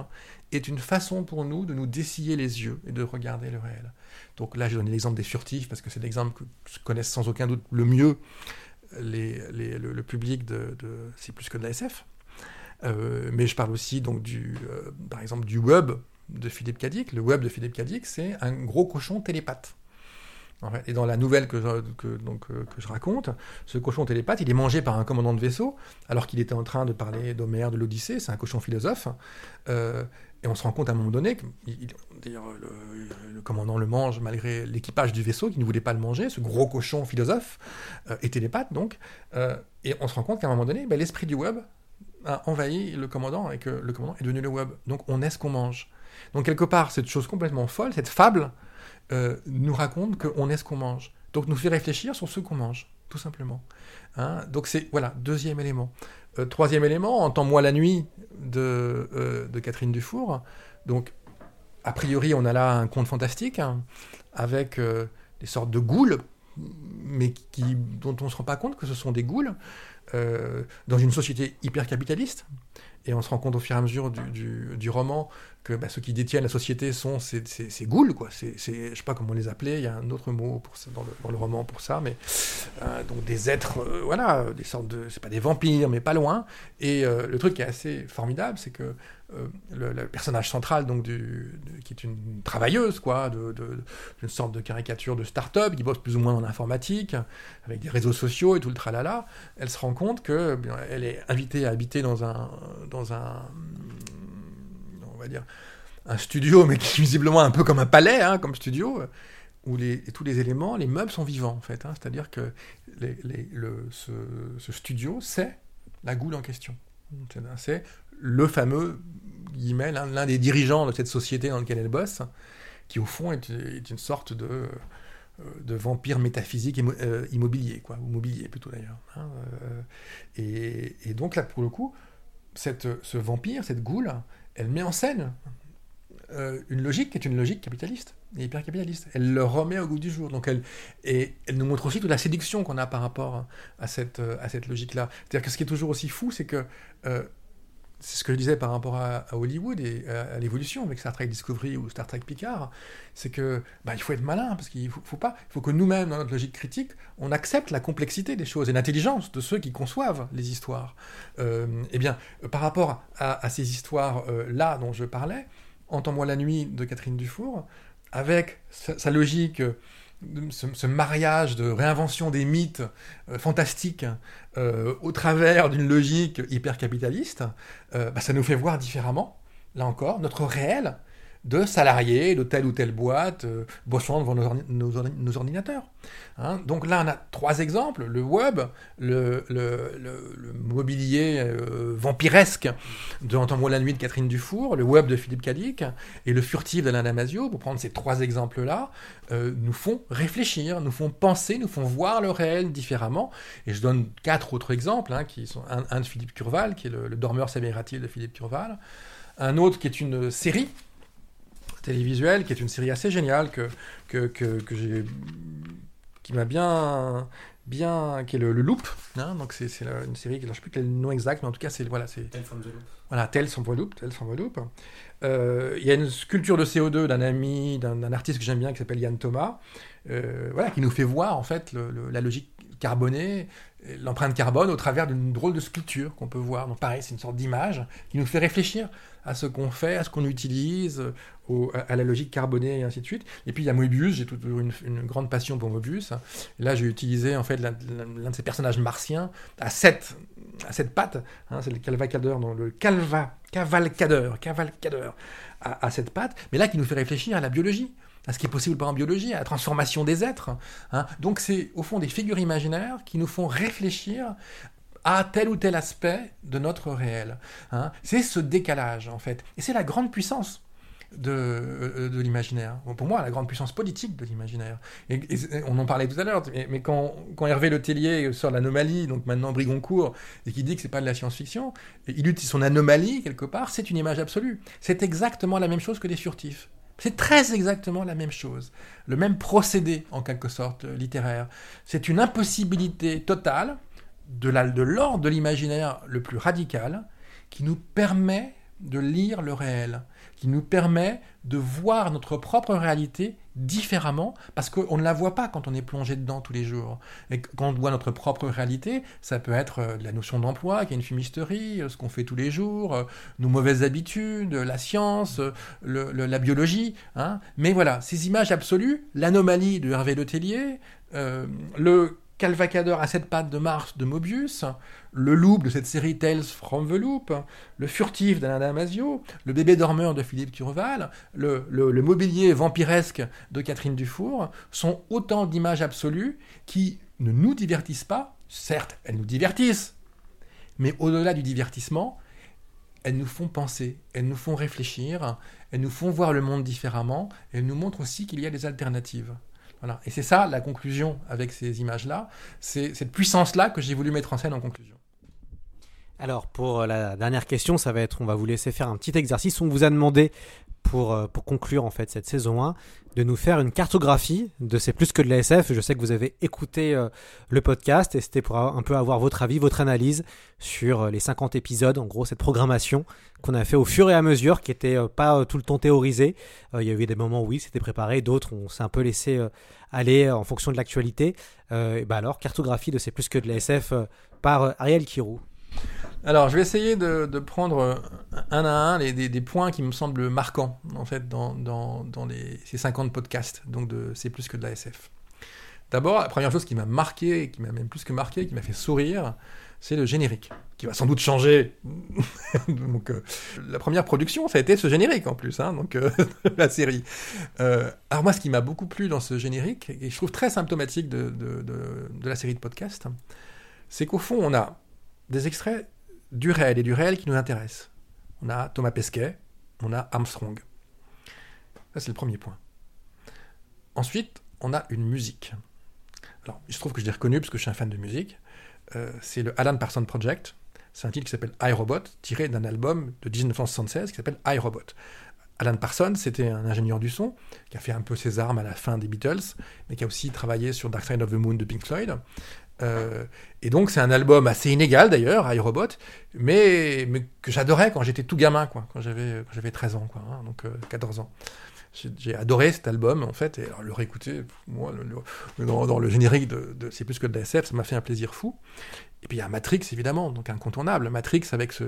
est une façon pour nous de nous dessiller les yeux et de regarder le réel. Donc là, j'ai donné l'exemple des furtifs parce que c'est l'exemple que connaissent sans aucun doute le mieux le, public de, de C'est plus que de la SF. Euh, mais je parle aussi donc du, euh, par exemple du web de Philippe Cadic. Le web de Philippe Cadic, c'est un gros cochon télépathe. Et dans la nouvelle que je, que, donc, euh, que je raconte, ce cochon télépathe, il est mangé par un commandant de vaisseau, alors qu'il était en train de parler d'Homère, de l'Odyssée, c'est un cochon philosophe. et on se rend compte à un moment donné que d'ailleurs, le, commandant le mange malgré l'équipage du vaisseau qui ne voulait pas le manger, ce gros cochon philosophe et télépathe donc. et on se rend compte qu'à un moment donné, ben, l'esprit du web a envahi le commandant et que le commandant est devenu le web. Donc on est ce qu'on mange. Donc quelque part, cette chose complètement folle, cette fable, euh, nous raconte qu'on est ce qu'on mange. Donc nous fait réfléchir sur ce qu'on mange, tout simplement. Hein Donc c'est, voilà, deuxième élément. Euh, troisième élément, Entends-moi la nuit de, euh, de Catherine Dufour. Donc, a priori, on a là un conte fantastique hein, avec des sortes de goules, mais qui, dont on ne se rend pas compte que ce sont des goules. Dans une société hyper capitaliste. Et on se rend compte au fur et à mesure du, roman que bah, ceux qui détiennent la société sont ces, ces, ghouls, quoi. C'est, je sais pas comment les appeler, il y a un autre mot pour dans, le, roman pour ça, mais euh, donc des êtres, euh, voilà, des sortes de, c'est pas des vampires, mais pas loin. Et le truc qui est assez formidable, c'est que euh, le, personnage central, donc du, qui est une travailleuse, quoi, d'une sorte de caricature de start-up, qui bosse plus ou moins dans l'informatique, avec des réseaux sociaux et tout le tralala, elle se rend compte que bien, elle est invitée à habiter dans un, dans un, va dire, un studio, mais qui est visiblement un peu comme un palais, hein, comme studio, euh, où les, tous les éléments, les meubles sont vivants, en fait. hein. C'est-à-dire que le, ce, studio, c'est la goule en question. C'est- le fameux, guillemets, l'un des dirigeants de cette société dans laquelle elle bosse, qui au fond est, une sorte de, euh, de vampire métaphysique euh, immobilier, quoi, ou mobilier plutôt d'ailleurs. hein, et, et donc là, pour le coup, cette, ce vampire, cette goule, elle met en scène euh, une logique qui est une logique capitaliste et hyper-capitaliste. Elle le remet au goût du jour. Donc elle, et elle nous montre aussi toute la séduction qu'on a par rapport à cette, euh, à cette logique-là. C'est-à-dire que ce qui est toujours aussi fou, c'est que euh, c'est ce que je disais par rapport à, Hollywood et à, l'évolution avec Star Trek Discovery ou Star Trek Picard, c'est que bah, il faut être malin parce qu'il faut, pas, il faut que nous-mêmes dans notre logique critique, on accepte la complexité des choses et l'intelligence de ceux qui conçoivent les histoires. Euh, eh bien, par rapport à, ces histoires euh, là dont je parlais, Entends-moi la nuit de Catherine Dufour, avec sa, logique, ce, mariage de réinvention des mythes euh, fantastiques euh, au travers d'une logique hyper-capitaliste, euh, bah, ça nous fait voir différemment, là encore, notre réel de salariés de telle ou telle boîte euh, bossant devant nos, ordi- nos ordi- nos ordinateurs. Hein, donc là, on a trois exemples le web, le, mobilier euh, vampiresque de Entends-moi la nuit de Catherine Dufour, le web de Philippe Cadic et le furtif d'Alain Damasio, pour prendre ces trois exemples-là, euh, nous font réfléchir, nous font penser, nous font voir le réel différemment. Et je donne quatre autres exemples, hein, qui sont un, de Philippe Curval, qui est le, dormeur s'éveillera-t-il de Philippe Curval, un autre qui est une série télévisuelle, qui est une série assez géniale que, que, que, que j'ai qui m'a bien bien qui est le, le Loop hein, donc c'est une série je ne sais plus quel nom exact mais en tout cas c'est voilà c'est voilà Tales from the Loop Loop. Euh, il y a une sculpture de CO2 d'un ami d'un artiste que j'aime bien qui s'appelle Yann Thomas euh, voilà qui nous fait voir en fait le- le- la logique carbonée l'empreinte carbone au travers d'une drôle de sculpture qu'on peut voir. Donc pareil c'est une sorte d'image qui nous fait réfléchir à ce qu'on fait, à ce qu'on utilise, à- la logique carbonée et ainsi de suite. Et puis il y a Moebius, j'ai toujours une, grande passion pour Moebius. Là, j'ai utilisé en fait l'un l'un de ces personnages martiens à sept, à sept pattes. hein, c'est le calvacadeur, dans le calva, cavalcadeur, cavalcadeur à, à sept pattes. Mais là, qui nous fait réfléchir à la biologie à ce qui est possible par en biologie, à la transformation des êtres. hein. Donc c'est au fond des figures imaginaires qui nous font réfléchir à tel ou tel aspect de notre réel. hein. C'est ce décalage, en fait. Et c'est la grande puissance de, euh, de l'imaginaire. Pour moi, la grande puissance politique de l'imaginaire. Et, on en parlait tout à l'heure, mais, quand, quand Hervé Letellier sort l'anomalie, donc maintenant Brigoncourt, et qui dit que c'est pas de la science-fiction, il utilise son anomalie, quelque part, c'est une image absolue. C'est exactement la même chose que les furtifs. C'est très exactement la même chose. Le même procédé, en quelque sorte, littéraire. C'est une impossibilité totale de l'ordre de l'imaginaire le plus radical qui nous permet de lire le réel, qui nous permet de voir notre propre réalité différemment, parce qu'on ne la voit pas quand on est plongé dedans tous les jours. Et quand on voit notre propre réalité, ça peut être euh, la notion d'emploi, qui est une fumisterie, euh, ce qu'on fait tous les jours, euh, nos mauvaises habitudes, la science, la biologie. hein. Mais voilà, ces images absolues, l'anomalie de Hervé Letellier, euh, le calvacadeur à sept pattes de Mars de Mobius, le loop de cette série Tales from the Loop, le furtif d'Alain Damasio, le bébé dormeur de Philippe Turval, le, mobilier vampiresque de Catherine Dufour, sont autant d'images absolues qui ne nous divertissent pas. Certes, elles nous divertissent, mais au-delà du divertissement, elles nous font penser, elles nous font réfléchir, elles nous font voir le monde différemment, elles nous montrent aussi qu'il y a des alternatives. Voilà. Et c'est ça la conclusion avec ces images-là, c'est cette puissance-là que j'ai voulu mettre en scène en conclusion. Alors pour la dernière question, ça va être, on va vous laisser faire un petit exercice. On vous a demandé pour, euh, pour conclure en fait cette saison 1 de nous faire une cartographie de C'est plus que de la SF. Je sais que vous avez écouté euh, le podcast et c'était pour un peu avoir votre avis, votre analyse sur euh, les 50 épisodes, en gros cette programmation qu'on a fait au fur et à mesure, qui était euh, pas euh, tout le temps théorisée. Euh, il y a eu des moments où oui, c'était préparé, d'autres on s'est un peu laissé euh, aller euh, en fonction de l'actualité. Euh, et bah alors, cartographie de C'est plus que de la SF euh, par euh, Ariel Kirou. Alors, je vais essayer de, prendre euh, un à un les, des, points qui me semblent marquants, en fait, dans, ces 50 podcasts. Donc, C'est plus que de la SF. D'abord, la première chose qui m'a marqué, qui m'a même plus que marqué, qui m'a fait sourire, c'est le générique, qui va sans doute changer. *laughs* donc, euh, la première production, ça a été ce générique en plus, hein, donc euh, *laughs* la série. Euh, alors moi, ce qui m'a beaucoup plu dans ce générique, et je trouve très symptomatique de la série de podcasts, c'est qu'au fond, on a des extraits du réel et du réel qui nous intéressent. On a Thomas Pesquet, on a Armstrong. Ça, c'est le premier point. Ensuite, on a une musique. Alors, il se trouve que je l'ai reconnu parce que je suis un fan de musique. Euh, c'est le Alan Parsons Project. C'est un titre qui s'appelle iRobot, tiré d'un album de 1976 qui s'appelle iRobot. Alan Parsons, c'était un ingénieur du son qui a fait un peu ses armes à la fin des Beatles, mais qui a aussi travaillé sur Dark Side of the Moon de Pink Floyd. Euh, et donc c'est un album assez inégal d'ailleurs, iRobot, mais, mais que j'adorais quand j'étais tout gamin, quand j'avais quand j'avais 13 ans, hein, donc euh, 14 ans. J'ai adoré cet album en fait, et alors, le réécouter, moi, dans, le générique de, C'est plus que de la ça m'a fait un plaisir fou. Et puis il y a Matrix évidemment, donc incontournable. Matrix avec ce,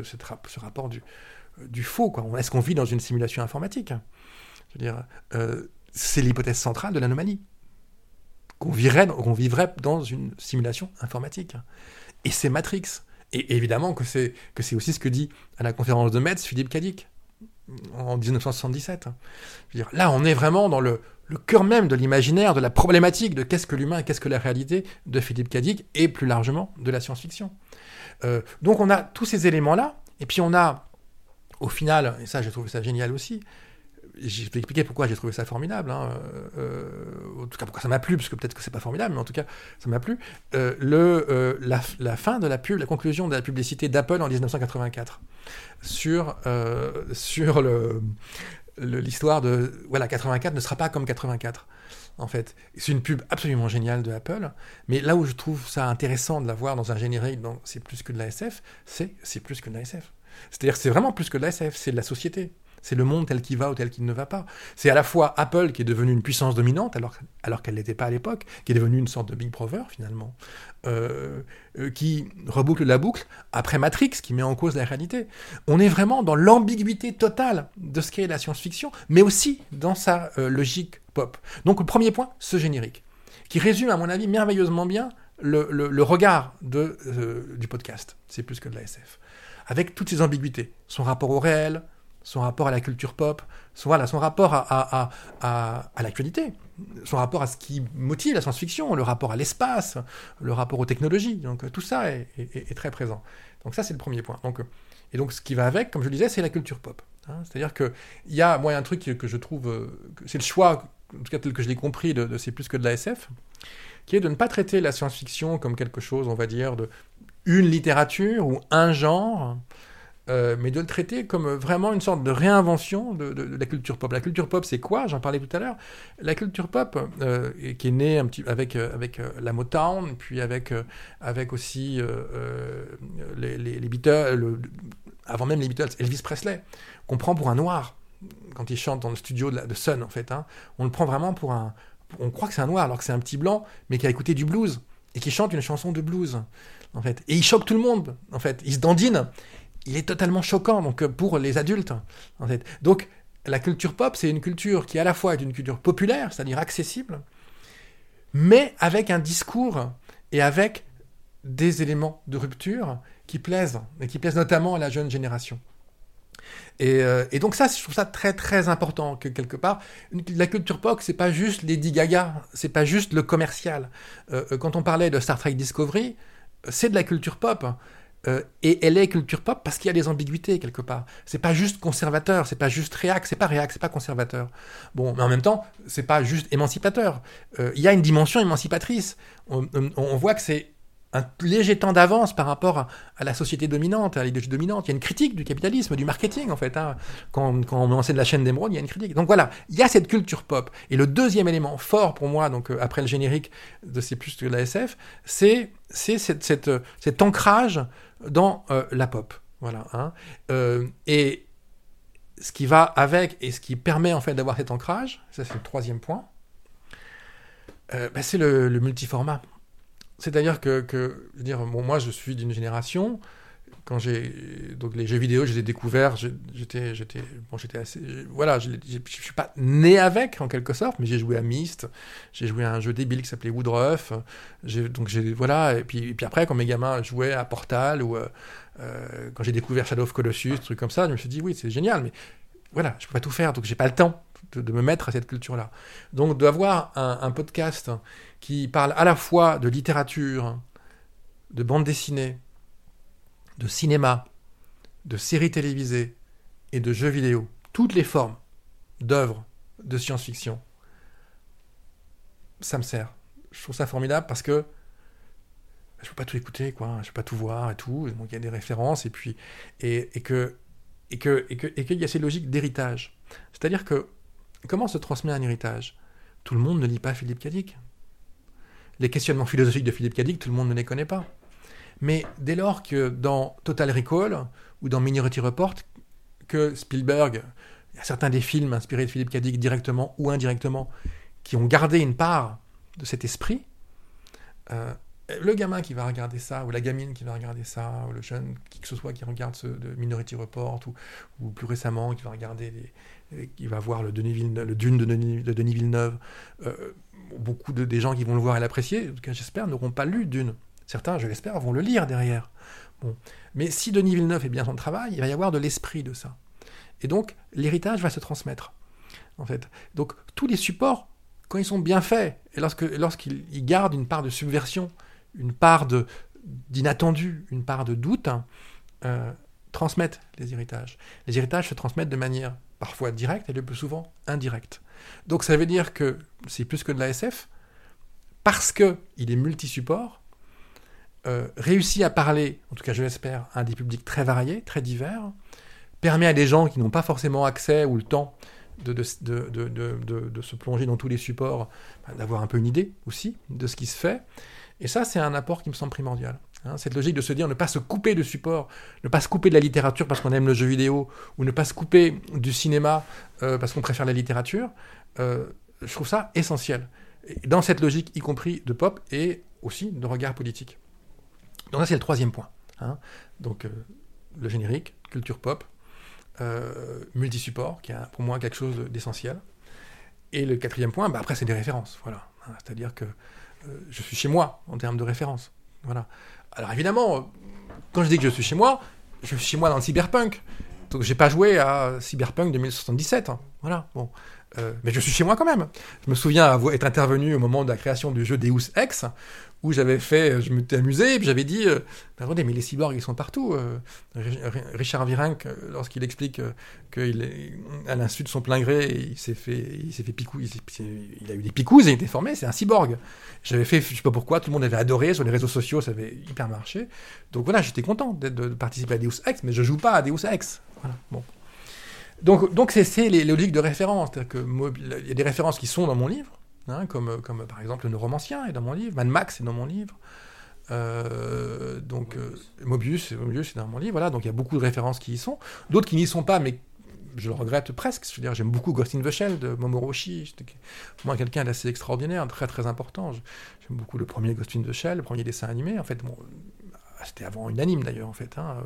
rapport du, faux. Est-ce qu'on vit dans une simulation informatique? Euh, c'est l'hypothèse centrale de l'anomalie qu'on vivrait, dans une simulation informatique. Et c'est Matrix. Et évidemment que c'est aussi ce que dit à la conférence de Metz Philippe Cadic en 1977. Je veux dire, là, on est vraiment dans le, cœur même de l'imaginaire, de la problématique de qu'est-ce que l'humain qu'est-ce que la réalité de Philippe Cadic et plus largement de la science-fiction. Euh, donc on a tous ces éléments-là, et puis on a, au final, et ça j'ai trouvé ça génial aussi, je vais expliquer pourquoi j'ai trouvé ça formidable, hein, euh, en tout cas pourquoi ça m'a plu, parce que peut-être que c'est pas formidable, mais en tout cas ça m'a plu, euh, euh, la, fin de la pub, la conclusion de la publicité d'Apple en 1984 sur, sur l'histoire de voilà 84 ne sera pas comme 84 en fait. C'est une pub absolument géniale de Apple mais là où je trouve ça intéressant de la voir dans un générique donc c'est plus que de la SF c'est c'est plus que de la SF c'est-à-dire c'est vraiment plus que de la SF c'est de la société c'est le monde tel qu'il va ou tel qu'il ne va pas. C'est à la fois Apple qui est devenu une puissance dominante alors, qu'elle n'était pas à l'époque, qui est devenue une sorte de Big Brother finalement, euh, euh, qui reboucle la boucle après Matrix qui met en cause la réalité. On est vraiment dans l'ambiguïté totale de ce qu'est la science-fiction, mais aussi dans sa euh, logique pop. Donc le premier point, ce générique, qui résume à mon avis merveilleusement bien le, regard de, du podcast. C'est plus que de la SF. Avec toutes ces ambiguïtés, son rapport au réel, son rapport à la culture pop, son, rapport à, l'actualité, son rapport à ce qui motive la science-fiction, le rapport à l'espace, le rapport aux technologies. Donc tout ça est, très présent. Donc ça, c'est le premier point. Donc, et donc ce qui va avec, comme je le disais, c'est la culture pop. Hein, C'est-à-dire qu'il y a, moi, un truc que je trouve, c'est le choix, en tout cas tel que je l'ai compris, de, de c'est plus que de la SF, qui est de ne pas traiter la science-fiction comme quelque chose, on va dire, de une littérature ou un genre, euh, mais de le traiter comme vraiment une sorte de réinvention de, la culture pop. La culture pop, c'est quoi? J'en parlais tout à l'heure. La culture pop, euh, qui est née un petit, avec, euh, avec la Motown, puis avec, avec aussi les, les, les, Beatles, le, avant même les Beatles, Elvis Presley, qu'on prend pour un noir quand il chante dans le studio de Sun, en fait. Hein. On le prend vraiment pour un. On croit que c'est un noir, alors que c'est un petit blanc, mais qui a écouté du blues et qui chante une chanson de blues, en fait. Et il choque tout le monde, en fait. Il se dandine il est totalement choquant donc pour les adultes en fait. Donc la culture pop, c'est une culture qui à la fois est une culture populaire, c'est-à-dire accessible, mais avec un discours et avec des éléments de rupture qui plaisent, et qui plaisent notamment à la jeune génération. Et, euh, donc ça, je trouve ça très très important que quelque part, la culture pop, c'est pas juste Lady Gaga, c'est pas juste le commercial. Euh, quand on parlait de Star Trek Discovery, c'est de la culture pop. Euh, et elle est culture pop parce qu'il y a des ambiguïtés quelque part. C'est pas juste conservateur, c'est pas juste réac, c'est pas réac, c'est pas conservateur. Bon, mais en même temps, c'est pas juste émancipateur. Euh, il y a une dimension émancipatrice. On, voit que c'est un léger temps d'avance par rapport à, la société dominante, à l'idéologie dominante. Il y a une critique du capitalisme, du marketing, en fait. Hein. Quand, quand, on enseigne la chaîne d'émeraude, il y a une critique. Donc voilà, il y a cette culture pop. Et le deuxième élément fort pour moi, donc euh, après le générique de C'est plus que la SF, c'est cet ancrage dans euh, la pop. Voilà. Hein. Euh, et ce qui va avec et ce qui permet en fait d'avoir cet ancrage, ça c'est le troisième point, euh, bah, c'est le, multiformat. C'est-à-dire que, je veux dire, moi je suis d'une génération quand j'ai donc les jeux vidéo, je les ai découverts. je- J'étais, j'étais, bon, j'étais assez, je- voilà, je, j'ai- je suis pas né avec en quelque sorte, mais j'ai joué à Myst, j'ai joué à un jeu débile qui s'appelait Woodruff. Donc j'ai, voilà, et puis, et puis après quand mes gamins jouaient à Portal ou euh, euh, quand j'ai découvert Shadow of Colossus, trucs comme ça, je me suis dit oui, c'est génial, mais voilà, je peux pas tout faire, donc j'ai pas le temps de, de me mettre à cette culture-là. Donc d'avoir un, un podcast qui parle à la fois de littérature, de bande dessinée, de cinéma, de séries télévisées et de jeux vidéo, toutes les formes d'œuvres de science-fiction, ça me sert. Je trouve ça formidable parce que je peux pas tout écouter, quoi. Je peux pas tout voir et tout. Donc il y a des références et puis et, et que et que et que et qu'il y a ces logiques d'héritage. C'est-à-dire que comment se transmet un héritage? Tout le monde ne lit pas Philippe Cadic. Les questionnements philosophiques de Philippe Cadic, tout le monde ne les connaît pas. Mais dès lors que dans Total Recall ou dans Minority Report, que Spielberg, il certains des films inspirés de Philippe Cadic directement ou indirectement, qui ont gardé une part de cet esprit, euh, le gamin qui va regarder ça, ou la gamine qui va regarder ça, ou le jeune, qui que ce soit qui regarde ce de Minority Report, ou, plus récemment qui va regarder, qui va voir le, Dune de Denis, de Denis Villeneuve, euh, beaucoup de, des gens qui vont le voir et l'apprécier, en tout cas j'espère, n'auront pas lu Dune. Certains, je l'espère, vont le lire derrière. Bon. Mais si Denis Villeneuve fait bien son travail, il va y avoir de l'esprit de ça. Et donc, l'héritage va se transmettre. En fait. Donc, tous les supports, quand ils sont bien faits, et lorsqu'ils ils gardent une part de subversion, une part d'inattendu, une part de doute, hein, euh, transmettent les héritages. Les héritages se transmettent de manière parfois directe et le plus souvent indirecte. Donc, ça veut dire que c'est plus que de la SF, parce qu'il est multi-support, euh, réussit à parler, en tout cas je l'espère, à des publics très variés, très divers, permet à des gens qui n'ont pas forcément accès ou le temps de, se plonger dans tous les supports, d'avoir un peu une idée aussi de ce qui se fait. Et ça, c'est un apport qui me semble primordial. Hein, cette logique de se dire ne pas se couper de support, ne pas se couper de la littérature parce qu'on aime le jeu vidéo, ou ne pas se couper du cinéma euh, parce qu'on préfère la littérature, euh, je trouve ça essentiel. Dans cette logique, y compris de pop et aussi de regard politique. Donc ça, c'est le troisième point. Hein. Donc, euh, le générique, culture pop, euh, multi-support, qui est pour moi quelque chose d'essentiel. Et le quatrième point, bah, après, c'est des références. Voilà. Hein, C'est-à-dire que euh, je suis chez moi en termes de références. Voilà. Alors évidemment, quand je dis que je suis chez moi, je suis chez moi dans le cyberpunk. Donc j'ai pas joué à Cyberpunk 2077. Hein. Voilà. Bon. Mais je suis chez moi quand même. Je me souviens être intervenu au moment de la création du jeu Deus Ex, où j'avais fait, je m'étais amusé, et puis j'avais dit, euh, attendez, mais les cyborgs, ils sont partout. Euh, Richard Virenque, lorsqu'il explique qu'il à l'insu de son plein gré, il s'est fait, il s'est fait picou, il, a eu des picouses et il était formé, c'est un cyborg. J'avais fait, je sais pas pourquoi, tout le monde avait adoré, sur les réseaux sociaux, ça avait hyper marché. Donc voilà, j'étais content de, participer à Deus Ex, mais je joue pas à Deus Ex. Voilà, bon. Donc, donc c'est, les logiques de référence. Il y a des références qui sont dans mon livre, hein, comme, comme par exemple le neuromancien est dans mon livre, Mad Max est dans mon livre. Euh, donc euh, Mobius, Mobius est dans mon livre, voilà. Donc il y a beaucoup de références qui y sont, d'autres qui n'y sont pas, mais je le regrette presque. Je veux dire, j'aime beaucoup Ghost in the Shell de Momoro Oshii. Pour moi, quelqu'un d'assez extraordinaire, très très important. J'aime beaucoup le premier Ghost in the Shell, le premier dessin animé. En fait, bon, c'était avant unanime d'ailleurs en fait, hein.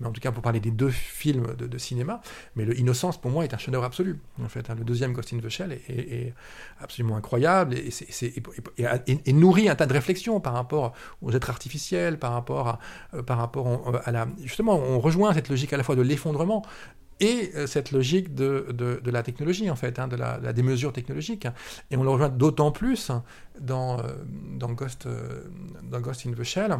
mais en tout cas pour parler des deux films de, cinéma, mais le Innocence pour moi est un chef-d'œuvre absolu en fait. Hein. Le deuxième Ghost in the Shell est, absolument incroyable et, et, et, nourrit un tas de réflexions par rapport aux êtres artificiels, par rapport à, euh, par rapport à la justement on rejoint cette logique à la fois de l'effondrement et cette logique de, de, la technologie, en fait, hein, de, la, de, la, démesure technologique. Et on le rejoint d'autant plus dans, dans, Ghost, dans Ghost in the Shell.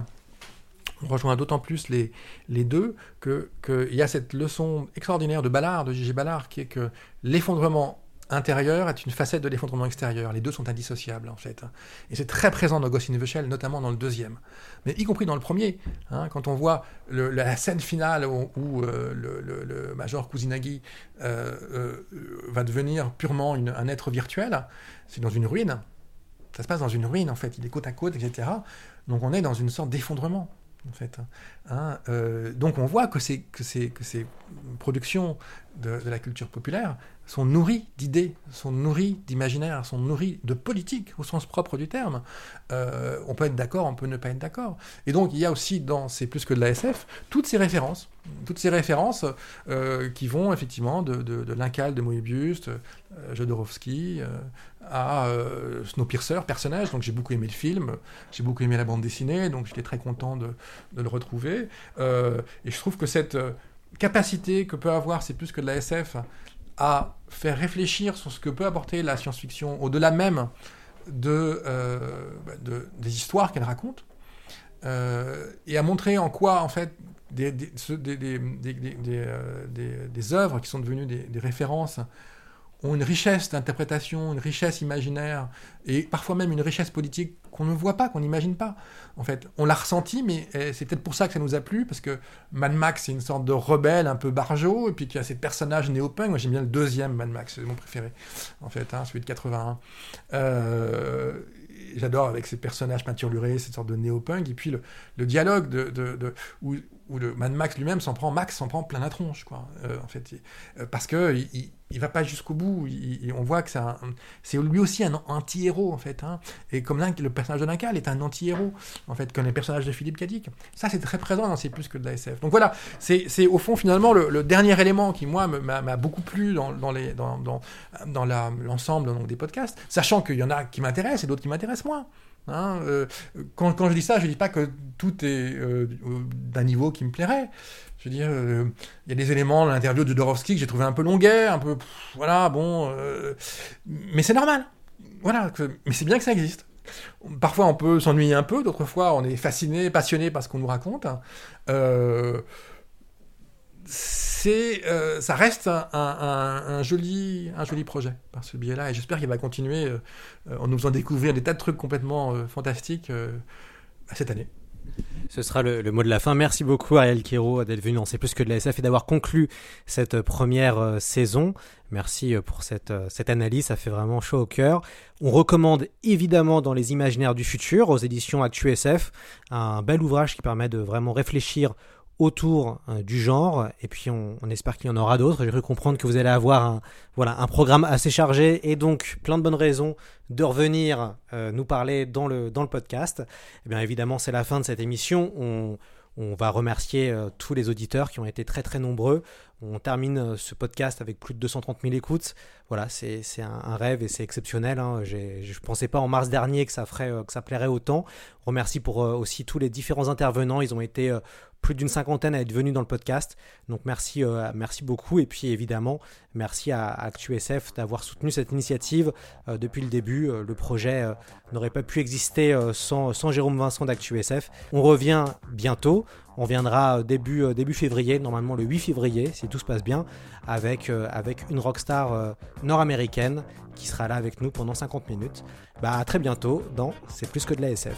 On rejoint d'autant plus les, les deux qu'il y a cette leçon extraordinaire de Ballard, de Gigi Ballard, qui est que l'effondrement intérieur est une facette de l'effondrement extérieur. Les deux sont indissociables, en fait. Et c'est très présent dans Ghost in notamment dans le deuxième. Mais y compris dans le premier, hein, quand on voit la scène finale où, euh, le, Major Kuzinagi euh, euh, va devenir purement un être virtuel, c'est dans une ruine. Ça se passe dans une ruine, en fait. Il est côte à côte, etc. Donc on est dans une sorte d'effondrement fait. Hein, euh, donc on voit que ces, productions de, de la culture populaire sont nourris d'idées, sont nourris d'imaginaire, sont nourris de politique au sens propre du terme. Euh, on peut être d'accord, on peut ne pas être d'accord. Et donc il y a aussi dans C'est plus que de la SF toutes ces références, toutes ces références euh, qui vont effectivement de, de, de Lincal, de Moebius, euh, Jodorowsky, à euh, Snowpiercer, personnage. Donc j'ai beaucoup aimé le film, j'ai beaucoup aimé la bande dessinée, donc j'étais très content de, le retrouver. Euh, et je trouve que cette euh, capacité que peut avoir C'est plus que de la SF à faire réfléchir sur ce que peut apporter la science-fiction au-delà même de, euh, de- des histoires qu'elle raconte et à montrer en quoi en fait des, des, œuvres qui sont devenues des références une richesse d'interprétation, une richesse imaginaire et parfois même une richesse politique qu'on ne voit pas, qu'on n'imagine pas. En fait, on l'a ressenti, mais euh, c'est peut-être pour ça que ça nous a plu, parce que Mad Max, c'est une sorte de rebelle un peu barjot, et puis tu as ces personnages néo-punk. Moi, j'aime bien le deuxième Mad Max, c'est mon préféré, en fait, hein, celui de 81. Euh, J'adore avec ces personnages peinturlurés, cette sorte de néo-punk, et puis le, dialogue de- où, où le Mad Max lui-même s'en prend, Max s'en prend plein la tronche, quoi, euh, en fait, Euh, parce que il, il, va pas jusqu'au bout. on voit que c'est lui aussi un anti-héros, en fait, hein. et comme le personnage de Lincal est un anti-héros, en fait, comme les personnages de Philippe Cadic. Ça, c'est très présent dans C'est plus que de la SF. Donc voilà, c'est au fond finalement le, le dernier élément qui moi m'a beaucoup plu dans, dans les dans dans, dans l'ensemble des podcasts, sachant qu'il y en a qui m'intéressent et d'autres qui m'intéressent moins. Hein, euh, quand, je dis ça, je dis pas que tout est euh, d'un niveau qui me plairait. Je veux dire, euh, il y a des éléments dans l'interview de Dorowski que j'ai trouvé un peu longuet, un peu, voilà, bon, mais c'est normal. Voilà, mais c'est bien que ça existe. Parfois, on peut s'ennuyer un peu, d'autres fois, on est fasciné, passionné par ce qu'on nous raconte. Euh, c'est, euh, ça reste un, joli, un joli projet par ce biais-là, et j'espère qu'il va continuer euh, euh, en nous faisant découvrir des tas de trucs complètement fantastiques cette année. Ce sera le, mot de la fin. Merci beaucoup Ariel Kiro d'être venu dans C'est plus que de la SF et d'avoir conclu cette première saison. Merci pour cette, cette analyse, ça fait vraiment chaud au cœur. On recommande évidemment dans les imaginaires du futur aux éditions ActuSF un bel ouvrage qui permet de vraiment réfléchir autour euh, du genre et puis on, espère qu'il y en aura d'autres. J'ai cru comprendre que vous allez avoir un, voilà, un programme assez chargé et donc plein de bonnes raisons de revenir euh, nous parler dans le, dans le podcast. Eh bien évidemment, c'est la fin de cette émission. On, on va remercier euh, tous les auditeurs qui ont été très très nombreux. On termine ce podcast avec plus de 230 000 écoutes. Voilà, c'est un, un rêve et c'est exceptionnel. Hein. Je ne pensais pas en mars dernier que ça, ferait, que ça plairait autant. Remercie pour aussi tous les différents intervenants. Ils ont été plus d'une cinquantaine à être venus dans le podcast. Donc merci, euh, merci beaucoup. Et puis évidemment, merci à, ActuSF d'avoir soutenu cette initiative euh, depuis le début. Euh, le projet n'aurait pas pu exister sans, Jérôme Vincent d'ActuSF. On revient bientôt. On viendra début, février, normalement le 8 février, si tout se passe bien, avec, une rockstar nord-américaine qui sera là avec nous pendant 50 minutes. Bah, très bientôt dans C'est plus que de la SF.